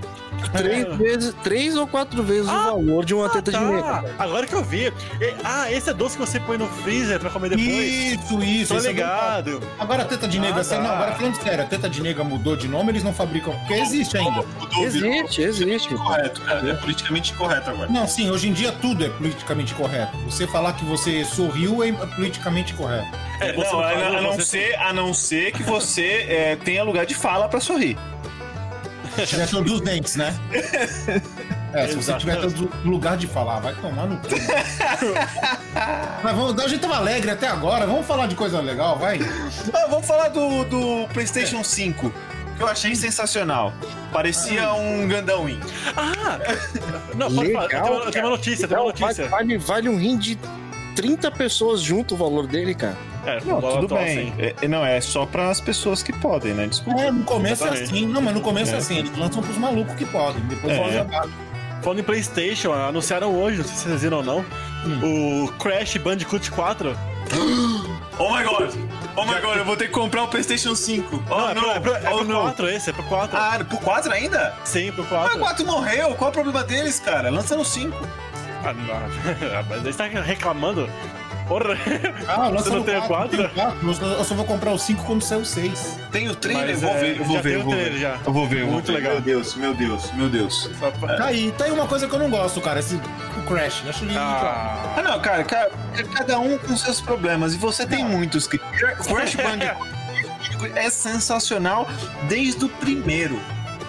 três, vezes, três ou quatro vezes o valor de uma teta de nega. Tá, agora que eu vi. Ah, esse é doce que você põe no freezer pra comer depois. Isso, isso. Tô é ligado. Agora a teta de nega, Ah, assim, tá. não, agora falando sério, a teta de nega mudou de nome, eles não fabricam, porque existe ainda. Existe, existe. Correto, cara. É politicamente correto agora. Não, sim, hoje em dia tudo é politicamente correto. Você falar que você sorriu é politicamente correto. É, você não, a, não ser, a não ser que você é, tenha lugar de fala pra sorrir. Se tiver todos os dentes, né? É, se você tiver todo lugar de falar, vai tomar no cu. Mas vamos, a gente tava alegre até agora, vamos falar de coisa legal, vai. Ah, vamos falar do, do PlayStation 5, que eu achei sensacional. Parecia um Gundam Ah! Não, pode falar. Eu tenho, uma- notícia, tenho uma Não, vale, notícia. vale, vale um rim de 30 pessoas junto o valor dele, cara. É, Não, tudo bem. sim. É, não, é só para as pessoas que podem, né? Desculpa. É, no começo é assim, não, mas no começo é, É. assim, eles lançam pros malucos que podem, depois É. jogar. Falando em PlayStation, anunciaram hoje, não sei se vocês viram ou não, Hum. o Crash Bandicoot 4. Oh my god! Oh my god, eu vou ter que comprar o PlayStation 5. Oh, Não, é pro, é pro, é oh, pro não. 4 esse, é pro 4. Ah, pro 4 ainda? Sim, pro Mas 4. o 4 morreu, qual é o problema deles, cara? Lança no 5. Ah, não. Mas aí você tá reclamando? Porra! Ah, Você não tem o 4, 4? tem o 4, Eu só vou comprar o 5 quando sair o 6. Tem o trailer? Mas, eu vou é, ver, eu vou já ver, tem eu o vou trailer ver. já. Eu vou ver, eu vou Muito ver. legal. Meu Deus, meu Deus, meu Deus. Tá aí, tá aí uma coisa que eu não gosto, cara. Esse, o Crash. Eu acho lindo. Ah, Ah, não, cara, ca- cada um com seus problemas. E você tem muitos. que- Crash Bandicoot é sensacional desde o primeiro.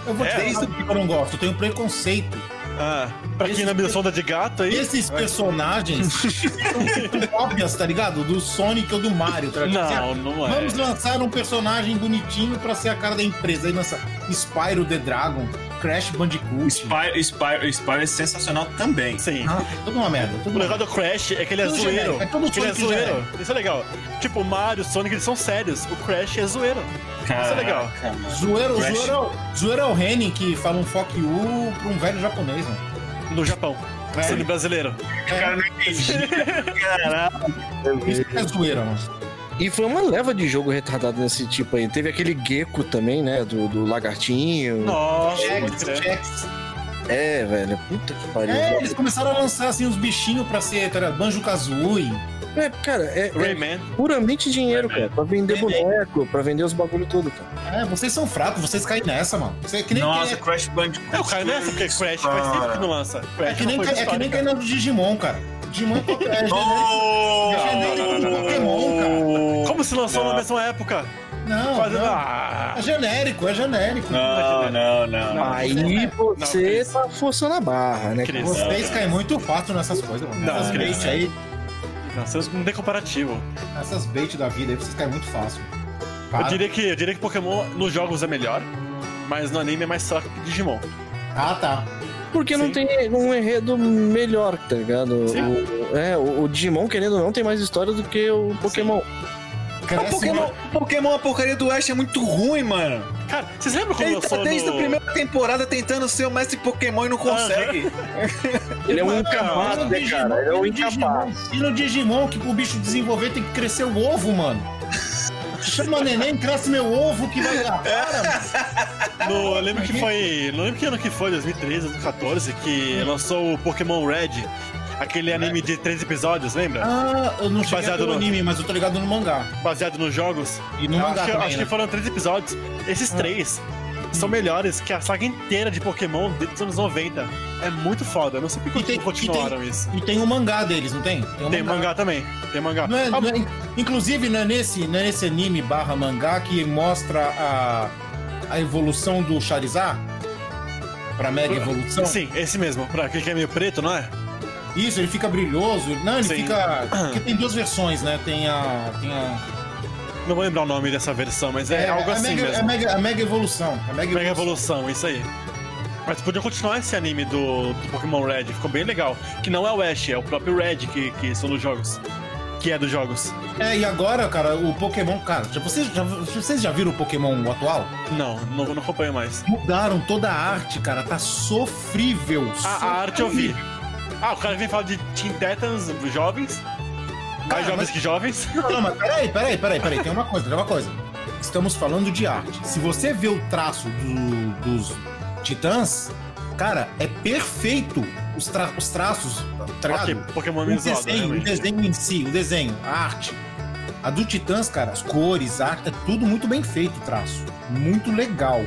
Eu vou te É, desde eu não gosto. Eu tenho preconceito. Ah, pra quem não me sonda de gato aí. Esses personagens são cópias, tá ligado? Do Sonic ou do Mario, tá ligado? Não, não é. Vamos lançar um personagem bonitinho pra ser a cara da empresa. Aí lança Spyro the Dragon, Crash Bandicoot. Spyro, Spyro, Spyro é sensacional também. Sim. Ah, tudo uma merda. Tudo O legal do Crash é que ele é Tudo zoeiro. genérico, é tudo Que ele é zoeiro. Isso é legal. Tipo, o Mario, o Sonic, eles são sérios. O Crash é zoeiro. Isso é legal. Mano. Zoeiro, Crash. zoeiro, é o- zoeiro é o Henning que fala um fuck you pra um velho japonês, mano. No Japão. É. Sendo brasileiro. Cara, não entendi. Caralho. Isso que é zoeira, mano. E foi uma leva de jogo retardado nesse tipo aí. Teve aquele Gecko também, né? Do, do lagartinho. Nossa. É, velho. Puta que pariu. É, eles começaram a lançar assim os bichinhos pra ser, tá? Banjo Kazooie. É, cara, é, é Rayman. puramente dinheiro, cara. Pra vender Rayman. boneco, pra vender os bagulho tudo, cara. É, vocês são fracos, vocês caem nessa, mano. Você, é que nem Nossa, que, Crash Bandicoot. É, o cara nessa, porque Crash faz tempo que não lança. é, Crash que nem, não foi é que nem cair no Digimon, cara. Digimon é, é genérico. Oh! É genérico do Pokémon, cara. Como se lançou na mesma época? Não, Fazendo. não. Ah, É genérico, é genérico. Não, não, não. Não. Aí Não, você Cris. tá forçando a barra, né? Cris. Vocês caem muito fácil nessas coisas, mano. Não, Essas aí, não, vocês não tem comparativo. essas bait da vida aí, vocês caem muito fácil. Eu diria, que, eu diria que Pokémon nos jogos é melhor, mas no anime é mais fraco que Digimon. Ah, tá. Porque não Sim. tem um enredo melhor, tá ligado? Sim. O, é, o, o Digimon, querendo ou não, tem mais história do que o Pokémon. O Cresce Pokémon, uma- Pokémon, a porcaria do Ash é muito ruim, mano. Cara, vocês lembram quando Ele tá lançou desde no... a primeira temporada tentando ser o mestre Pokémon e não consegue. Ele é um incapaz, né, Digimon- cara? Ele é um incapaz. Digimon- E no Digimon, que pro bicho desenvolver tem que crescer o ovo, mano. Chama neném, cresce meu ovo que vai dar. Para, mano. No, eu lembro que foi. Não lembro que ano que foi, 2013, 2014, que lançou o Pokémon Red. Aquele anime de três episódios, lembra? Ah, eu não cheguei Baseado no- anime, mas eu tô ligado no mangá. Baseado nos jogos. E no Eu mangá acho, que, também, acho né? que foram três episódios. Esses três são melhores que a saga inteira de Pokémon desde os anos 90. É muito foda. Eu não sei por E que tem- continuaram e isso. E tem o mangá deles, não tem? um Tem mangá também. Tem mangá. Não é- Ah, não é- inclusive, não é, nesse, não é nesse anime barra mangá que mostra a, a evolução do Charizard? Pra Mega Evolução? Sim, esse mesmo. Pra aquele que é meio preto, não é? Isso, ele fica brilhoso. Não, ele Sim. fica. Porque tem duas versões, né? Tem a. Tem a. Não vou lembrar o nome dessa versão, mas é, algo a assim mega, mesmo. A mega, a mega Evolução. A Mega, Mega Evolução, isso aí. Mas podia continuar esse anime do, do Pokémon Red, ficou bem legal. Que não é o Ash, é o próprio Red que, que são dos jogos. Que é dos jogos. É, e agora, cara, o Pokémon. Cara, já, vocês, já, vocês já viram o Pokémon atual? Não, não, não acompanho mais. Mudaram toda a arte, cara. Tá sofrível. A, a arte eu vi. Ah, o cara vem falar de Teen Titans jovens. Mais Ah, jovens mas- que jovens. Não, não, mas peraí, peraí, peraí, peraí. Tem uma coisa, tem uma coisa. Estamos falando de arte. Se você vê o traço do- dos titãs, cara, é perfeito os, tra- os traços, tá ligado? Ok, Pokémon o visual, desenho, o realmente. desenho em si, o desenho, a arte. A do Titãs, cara, as cores, a arte, é tudo muito bem feito o traço. Muito legal.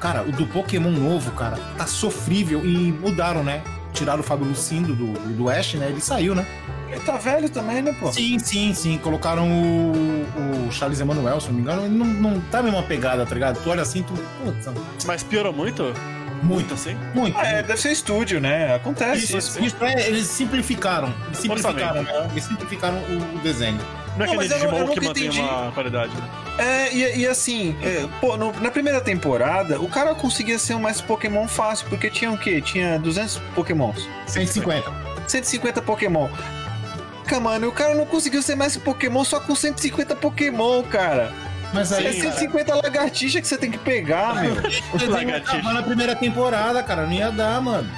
Cara, o do Pokémon novo, cara, tá sofrível. E mudaram, né? Tiraram o Fábio Lucindo do, do Ash, né? Ele saiu, né? Ele tá velho também, né, pô? Sim, sim, sim. Colocaram o, o Charles Emanuel, se não me engano. Ele não, não tá a mesma pegada, tá ligado? Tu olha assim, tu. Puta, Mas piorou muito? muito, assim? muito. Ah, é, deve ser estúdio, né? Acontece Isso, isso. isso é, eles simplificaram. Eles simplificaram, né? Eles simplificaram o, o desenho. Não é Não, aquele mas eu- eu Digimon que mantém entendi. uma qualidade. É, e, e assim, é, pô, no- na primeira temporada, o cara conseguia ser um mais Pokémon fácil, porque tinha o quê? Tinha 200 Pokémons. 150. 150 Pokémon. Cara, mano, o cara não conseguiu ser mais Pokémon só com 150 Pokémon, cara. Mas aí. é Sim, 150 lagartixas que você tem que pegar, meu. Lagartixa. acabou na primeira temporada, cara. Não ia dar, mano.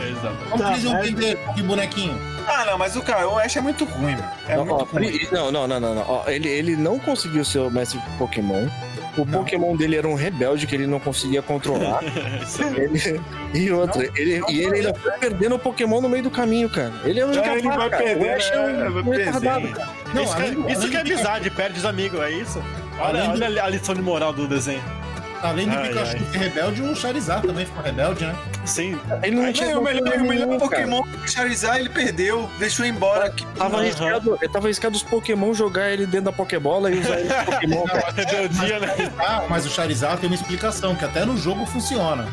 Exato. Como Tá, que eles iam vender que bonequinho? Ah, não, mas o cara, o Ash é muito ruim, meu. É Não, muito ó, pri- não, não, não, não, não. Ó, ele, ele não conseguiu ser o mestre de Pokémon. O Pokémon dele era um rebelde que ele não conseguia controlar. Ele- e outra, ele, e ele ainda foi perdendo o Pokémon no meio do caminho, cara. Ele é um É, ele vai cara. perder, O Ash é um, é, um retardado, cara. Não, isso que, além do- é, isso que é amizade, perde os amigos, é isso? Olha, olha a lição de moral do desenho. Além do Ai, Pikachu ai. ser rebelde, o Charizard também ficou rebelde, né? Sim. Ele não tinha o melhor, o melhor cara. Pokémon do Charizard ele perdeu, deixou embora. Que... Tava Aham. arriscado, ele tava arriscado os Pokémon jogar ele dentro da Pokébola e usar ele de Pokémon, cara. Rebeldia, né? Ah, mas o Charizard tem uma explicação, que até no jogo funciona.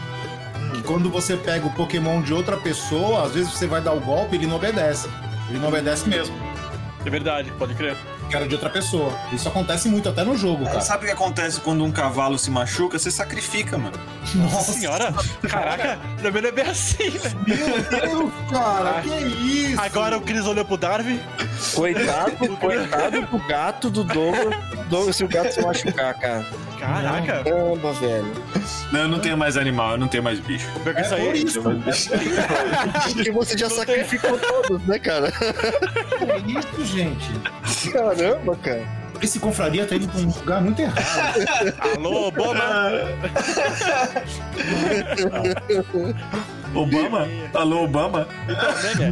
Que quando você pega o Pokémon de outra pessoa, às vezes você vai dar o golpe e ele não obedece. Ele não obedece mesmo. É verdade, pode crer. Que era de outra pessoa. Isso acontece muito até no jogo, cara. Sabe o que acontece quando um cavalo se machuca? Você sacrifica, mano. Nossa senhora! Caraca, também não é bem assim, velho. Meu Deus, cara, que isso? Agora o Chris olhou pro Darwin. Coitado, coitado do gato do Douglas. Douglas, se o gato se machucar, cara. Caraca! Caramba, velho. Não, eu não tenho mais animal, eu não tenho mais bicho. Isso É por aí. isso. Porque você já sacrificou todos, né, cara? Que isso, gente? Caramba, cara. Esse confraria tá indo pra um lugar muito errado. Alô, Obama! Obama? Alô, Obama?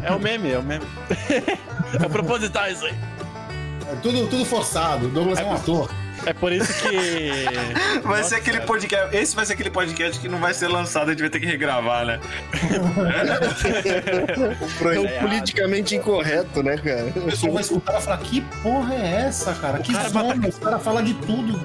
É o meme, é o meme, é o meme. É proposital isso aí. É tudo, tudo forçado. O Douglas é um ator. É por isso que. Vai Nossa, ser aquele cara. podcast. Esse vai ser aquele podcast que não vai ser lançado, a gente vai ter que regravar, né? É o politicamente incorreto, né, cara? O pessoal vai escutar e falar: que porra é essa, cara? Que cara zona? mata- Os caras falam de tudo.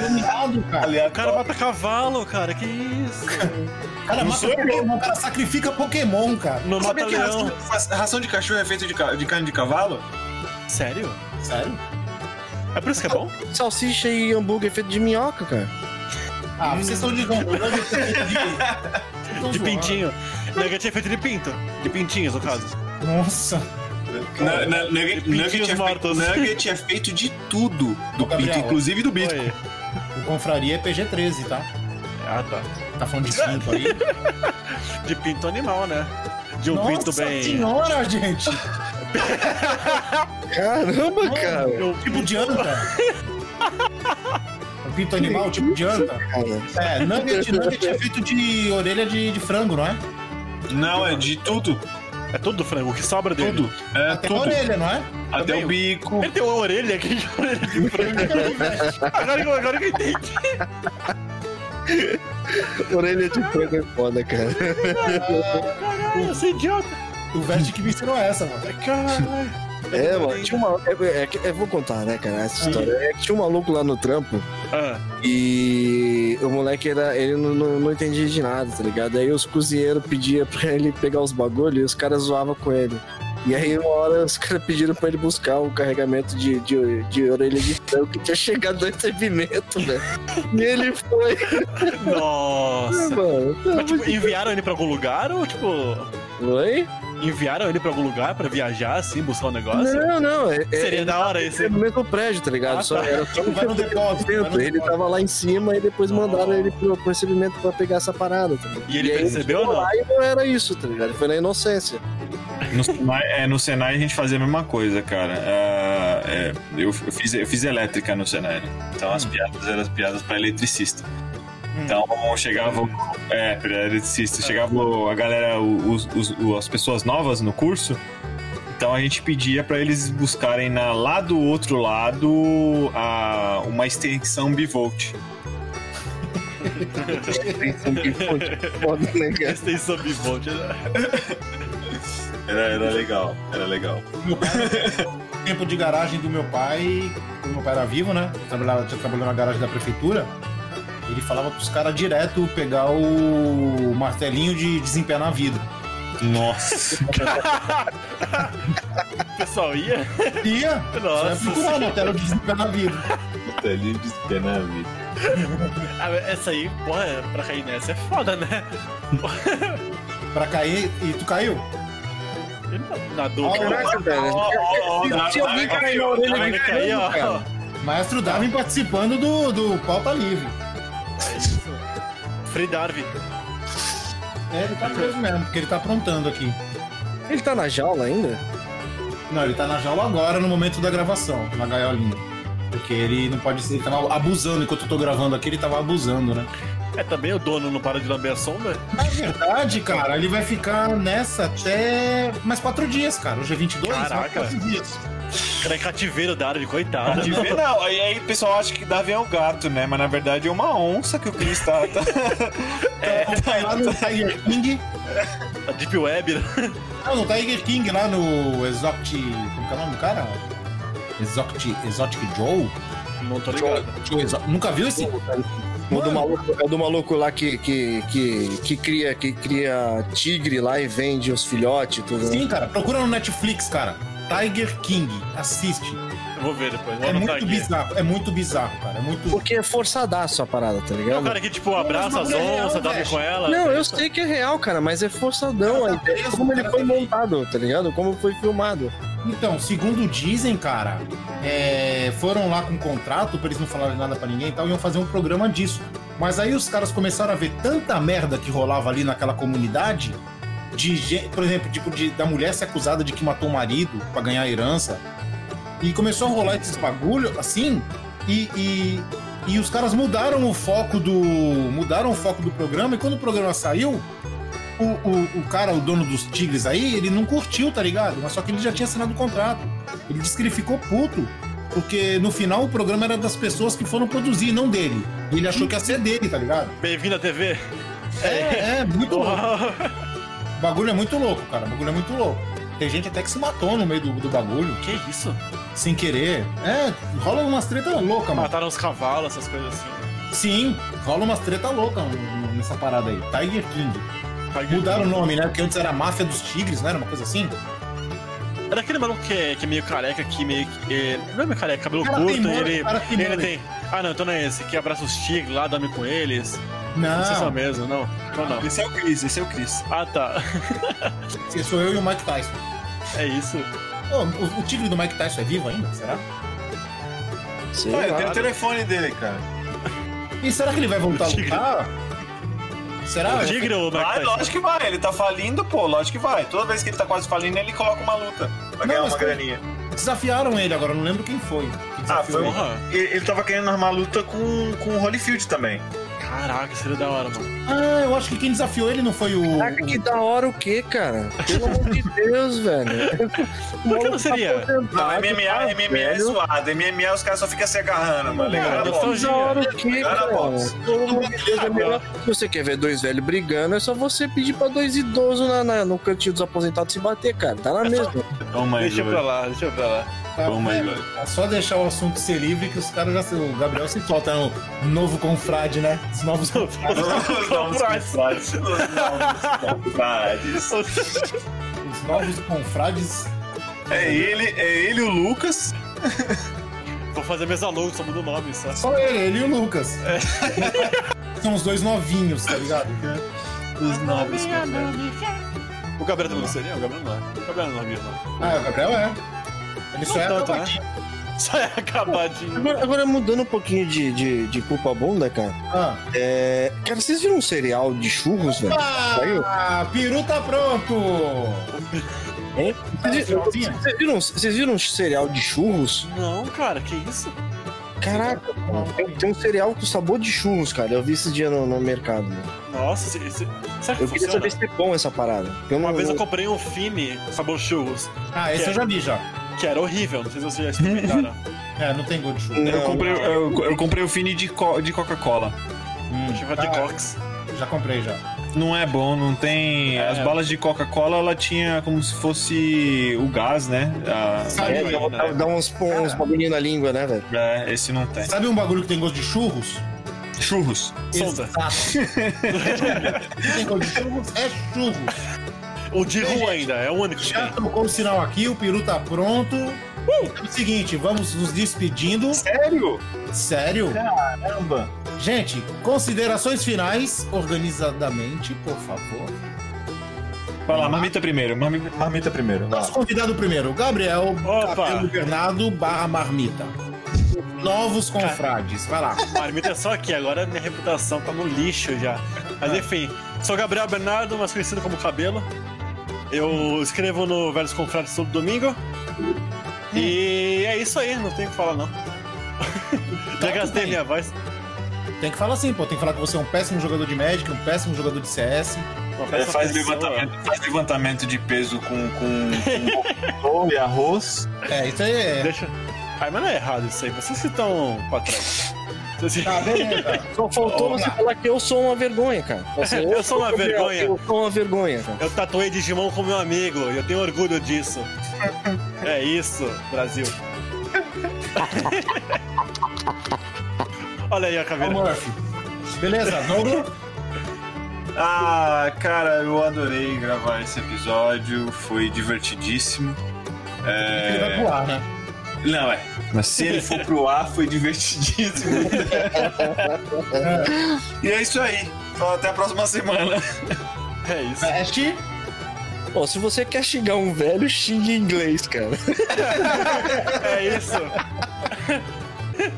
Dominado, cara. O cara mata cavalo, cara, que isso? O cara mata Pokémon, o cara sacrifica Pokémon, cara. Não Sabia mata que leão. ração, ração de cachorro é feita de, ca- de carne de cavalo? Sério? Sério? É por isso que é bom? Salsicha e hambúrguer feito de minhoca, cara. Ah, vocês estão de de, De pintinho. Nugget é feito de pinto. De pintinhos, no caso. Nossa. Na- na- nugget, nugget, é feito, nugget é feito de tudo. Do pinto, inclusive do bicho. Oi. O confraria é PG-13, tá? Ah, tá. Tá falando de pinto aí? De pinto animal, né? De um pinto Nossa bem. senhora, gente! Caramba, cara. Eu- Tipo de anta. Um pinto animal, tipo de anta. É, nugget, nugget é feito de orelha de, de frango, não é? Não, é de tudo. É tudo do frango, o que sobra dele. Tudo. É Até a tudo. orelha, não é? Até Também. o bico. Ele tem uma orelha aqui de orelha de frango. agora, que eu- agora que eu entendi. Orelha de frango é foda, cara. Caralho, eu sou idiota. O Vest que me ensinou essa, mano. Caralho. É, mano, tinha uma. É, é, que- eu vou contar, né, cara, essa história. É que tinha um maluco lá no trampo Ah, e o moleque era. Ele não, não, não entendia de nada, tá ligado? Aí os cozinheiros pediam pra ele pegar os bagulhos e os caras zoavam com ele. E aí, uma hora, os caras pediram pra ele buscar o carregamento de, de, de orelha de frango que tinha chegado no recebimento, velho. E ele foi, nossa. mano. Mas, tipo, enviaram ele pra algum lugar ou, tipo, Oi? Enviaram ele pra algum lugar pra viajar, assim, buscar um negócio? Não, não. É, é- Seria da hora esse. no mesmo prédio, tá ligado? Ah, Só tá. era só Tipo, vai no depósito. vai no. Ele depósito. tava lá em cima e depois mandaram ele pro, pro recebimento pra pegar essa parada, tá ligado? E ele aí percebeu ou chegou não? lá e não era isso, tá ligado? Ele foi na inocência. No Senai, é, no Senai a gente fazia a mesma coisa, cara. Ah, é, eu, eu fiz, eu fiz elétrica no Senai. né? Então as piadas eram as piadas pra eletricista. Então chegava. o- É, pra eletricista. Chegava o- a galera, os, os- as pessoas novas no curso. Então a gente pedia pra eles buscarem na, lá do outro lado a, uma extensão bivolt. Foda, né, cara? Extensão bivolt. né? Era, era legal, era legal. Meu pai, tempo de garagem do meu pai, quando meu pai era vivo, né? Trabalhava, tinha trabalhado na garagem da prefeitura. Ele falava pros caras direto pegar o martelinho de desempenhar vidro. Nossa. O pessoal ia? Ia? Nossa. procurar o martelo de desempenhar vidro. Ali de espena a vida. Ah, Essa aí, porra, pra cair nessa é foda, né? Pra cair e tu caiu. Na dúvida. Caraca, velho. Se- alguém cair na orelha ó. frango, cara. Maestro Darwin participando do, do Pauta Livre. Free Darwin. É, ele tá preso mesmo, porque ele tá aprontando aqui. Ele tá na jaula ainda? Não, ele tá na jaula agora, no momento da gravação, na gaiolinha. Porque ele não pode ser. Ele tava abusando enquanto eu tô gravando aqui, ele tava abusando, né? É, também o dono não para de lamber a sombra? Na verdade, cara, ele vai ficar nessa até mais quatro dias, cara. Hoje é 22, mais Caraca. quatro dias. Cara, é cativeiro da área de coitado. Ver, não, aí, aí o pessoal acha que Davi é o gato, né? Mas na verdade é uma onça que o Chris tá. tá... É, tá lá no Tiger King. A Deep Web, né? Não, no Tiger King, lá no Exotic. Como que é o nome do cara? Exotic, Exotic Joe? Não tô ligado. Joe Exo- Nunca viu esse? O do maluco, é o do maluco lá que, que, que, que, cria, que cria tigre lá e vende os filhotes e tudo. né? Sim, cara, procura no Netflix, cara. Tiger King, assiste. Eu vou ver depois. Vou É muito aqui. bizarro, é muito bizarro, cara. É muito. Porque é forçadaço a parada, tá É o ligado? cara que, tipo, abraça as é onças, dorme velho. com ela. Não, eu Isso. sei que é real, cara, mas é forçadão. Cara, tá como ele foi montado, tá ligado? Como foi filmado. Então, segundo dizem, cara, é, foram lá com um contrato pra eles não falarem nada pra ninguém e tal, iam fazer um programa disso. Mas aí os caras começaram a ver tanta merda que rolava ali naquela comunidade, de por exemplo, tipo, de, da mulher ser acusada de que matou o marido pra ganhar herança. E começou a rolar esses bagulho assim, e, e, e os caras mudaram o foco do. Mudaram o foco do programa, e quando o programa saiu, o, o, o cara, o dono dos Tigres aí, ele não curtiu, tá ligado? Mas só que ele já tinha assinado o contrato. Ele disse que ele ficou puto. Porque no final o programa era das pessoas que foram produzir, não dele. E ele achou que ia ser dele, tá ligado? Bem-vindo à TV. É, é, muito louco. O bagulho é muito louco, cara. O bagulho é muito louco. Tem gente até que se matou no meio do, do bagulho, Que isso? sem querer. É, rola umas treta louca, mano. Mataram os cavalos, essas coisas assim. Sim, rola umas treta louca nessa parada aí. Tiger King. Mudaram o nome, né? Porque antes era Máfia dos Tigres, né? Era uma coisa assim. Era aquele maluco que é, que é meio careca, que meio que. é, não é meio careca, cabelo Cara curto, teimoso, ele, cara ele tem. Ah não, então não é esse, que abraça os tigres lá, dorme com eles. Não. Não se é o mesmo, não. Então não. Esse é o Chris, esse é o Chris. Ah tá. Esse sou eu e o Mike Tyson. É isso. Ô, o, o tigre do Mike Tyson é vivo ainda? Será? Sei Ah, eu tenho o telefone dele, cara. E será que ele vai voltar a lutar? Será? O tigre ou o Mike Vai, Tyson? lógico que vai. Ele tá falindo, pô, lógico que vai. Toda vez que ele tá quase falindo, ele coloca uma luta pra ganhar mas uma foi- graninha. Desafiaram ele agora, não lembro quem foi. que Ah, desafiou foi. ele. Ele, ele tava querendo armar luta com, com o Holyfield também. Caraca, seria da hora, mano. Ah, eu acho que quem desafiou ele não foi o. Caraca, que da hora o quê, cara? Pelo amor de Deus, velho. Por que não seria? Não, MMA, MMA é zoado. MMA os caras só ficam se agarrando, mano. Legal, Cara, boxe. Da hora o quê, cara? Pelo amor de Deus, é melhor. Se você quer ver dois velhos brigando, é só você pedir pra dois idosos na, na- no cantinho dos aposentados se bater, cara. Tá na mesma. Oh my Deixa pra lá, deixa pra lá. Tá, Oh my é, God. é só deixar o assunto ser livre que os caras já se. O Gabriel se falta no novo confrade, né? Os novos confrades. Os novos confrades. Os novos confrades. Os novos confrades. É ele, é ele o Lucas. Vou fazer mesa logo, só muda o nome, só. Só ele, ele e o Lucas. São os dois novinhos, tá ligado? Os novos confrades. O Gabriel também não seria? O Gabriel não é. O Gabriel não é mesmo. Ah, o Gabriel é. Ele só é tanto, né? acabadinho. Só é acabadinho. Agora, agora mudando um pouquinho de, de, de culpa bunda, cara. Ah. É. Cara, vocês viram um cereal de churros, velho? Saiu? Ah, peru tá pronto! Hein? Tá no Vocês, viram, vocês viram um cereal de churros? Não, cara, que isso? Caraca, mano, tem, tem um cereal com sabor de churros, cara. Eu vi esse dia no, no mercado. Mano. Nossa, se, se, será que Eu queria funciona? saber se é bom essa parada. Uma não, vez eu comprei um Fini sabor churros, Ah, esse Que eu já vi já. Que era horrível, não sei se vocês já experimentaram. É, não tem gosto de churro. Eu comprei, eu, eu comprei o Fini de, co- de Coca-Cola. Hum, Chuva de ah, Cox. Já comprei já. Não é bom, não tem. É. As balas de Coca-Cola, ela tinha como se fosse o gás, né? A- Sabe, É, dá, dá, dá uns, uns bagulhinhos na língua, né, velho? É, esse não tem. sabe um bagulho que tem gosto de churros? Churros. Sonda. Exato. tem gosto de churros? É churros. O de rua ainda, é o único que Já tocou o sinal aqui, o peru tá pronto. Então é o seguinte, vamos nos despedindo. Sério? Sério? Caramba. Gente, considerações finais, organizadamente, por favor. Vai lá, marmita primeiro. Marmita primeiro. Nosso convidado primeiro, Gabriel Opa. Cabelo Bernardo barra Marmita. novos confrades. Vai lá. Marmita é só aqui, agora minha reputação tá no lixo já. Mas Ah. enfim, sou Gabriel Bernardo, mais conhecido como Cabelo. Eu escrevo no Velhos Confrades todo domingo. E é isso aí, não tenho o que falar não. Já gastei bem. minha voz. Tem que falar assim, pô. Tem que falar que você é um péssimo jogador de Magic, um péssimo jogador de CS. É, faz, levantamento, faz levantamento de peso com, com, com e arroz. É, isso aí é. Deixa. Ai, mas não é errado isso aí, vocês que estão pra trás. Tá, beleza. Só faltou você falar que eu sou uma vergonha, cara. Você, Eu sou uma vergonha. Eu sou uma vergonha, cara. Eu tatuei Digimon com meu amigo e eu tenho orgulho disso. É isso, Brasil. Olha aí a caveira. Beleza, Douglas? Ah, cara, eu adorei gravar esse episódio, foi divertidíssimo. É... Ele vai voar, né? Não, é. Mas se ele for pro ar, foi divertidíssimo. e é isso aí. Então, até a próxima semana. É isso. Veste. Ó, se você quer xingar um velho, xingue em inglês, cara. É isso.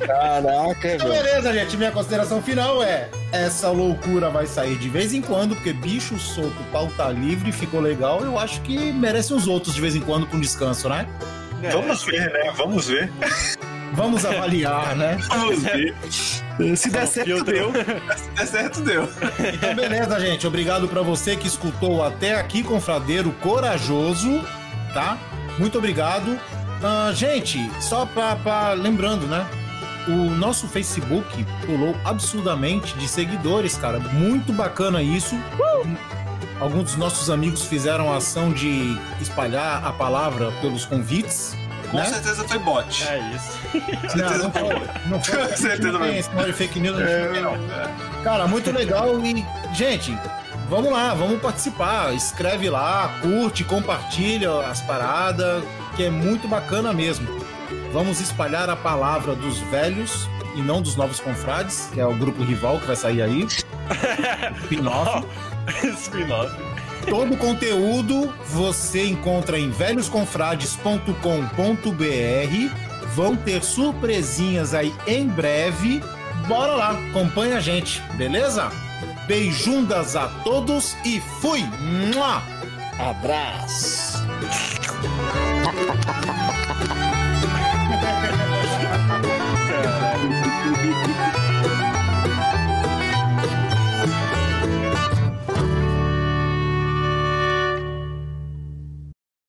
Caraca, Então, velho. beleza, gente. Minha consideração final é: essa loucura vai sair de vez em quando, porque bicho solto, pau tá livre, ficou legal. Eu acho que merece uns outros de vez em quando com descanso, né? É, Vamos ver, né? Vamos ver. Vamos avaliar, né? Vamos ver. Se der certo, deu. Se der certo, deu. Então, beleza, gente. Obrigado pra você que escutou até aqui, confradeiro corajoso, tá? Muito obrigado. Ah, gente, só pra, pra- lembrando, né? O nosso Facebook pulou absurdamente de seguidores, cara. Muito bacana isso. Alguns dos nossos amigos fizeram a ação de espalhar a palavra pelos convites. Com né? certeza foi bot. É isso. Não, não foi. Não foi. Com certeza não tem fake news, não tem, não. Cara, muito legal e, gente, vamos lá, vamos participar. Escreve lá, curte, compartilha as paradas, que é muito bacana mesmo. Vamos espalhar a palavra dos velhos e não dos novos confrades, que é o grupo rival que vai sair aí. Spin-off. Spin-off. Todo o conteúdo você encontra em velhosconfrades.com.br. Vão ter surpresinhas aí em breve. Bora lá, acompanha a gente, beleza? Beijundas a todos e fui! Mua! Abraço.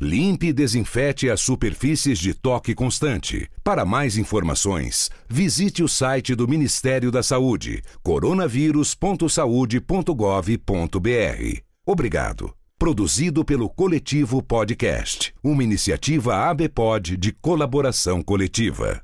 Limpe e desinfete as superfícies de toque constante. Para mais informações, visite o site do Ministério da Saúde, coronavírus.saude.gov.br. Obrigado. Produzido pelo Coletivo Podcast, uma iniciativa ABPOD de colaboração coletiva.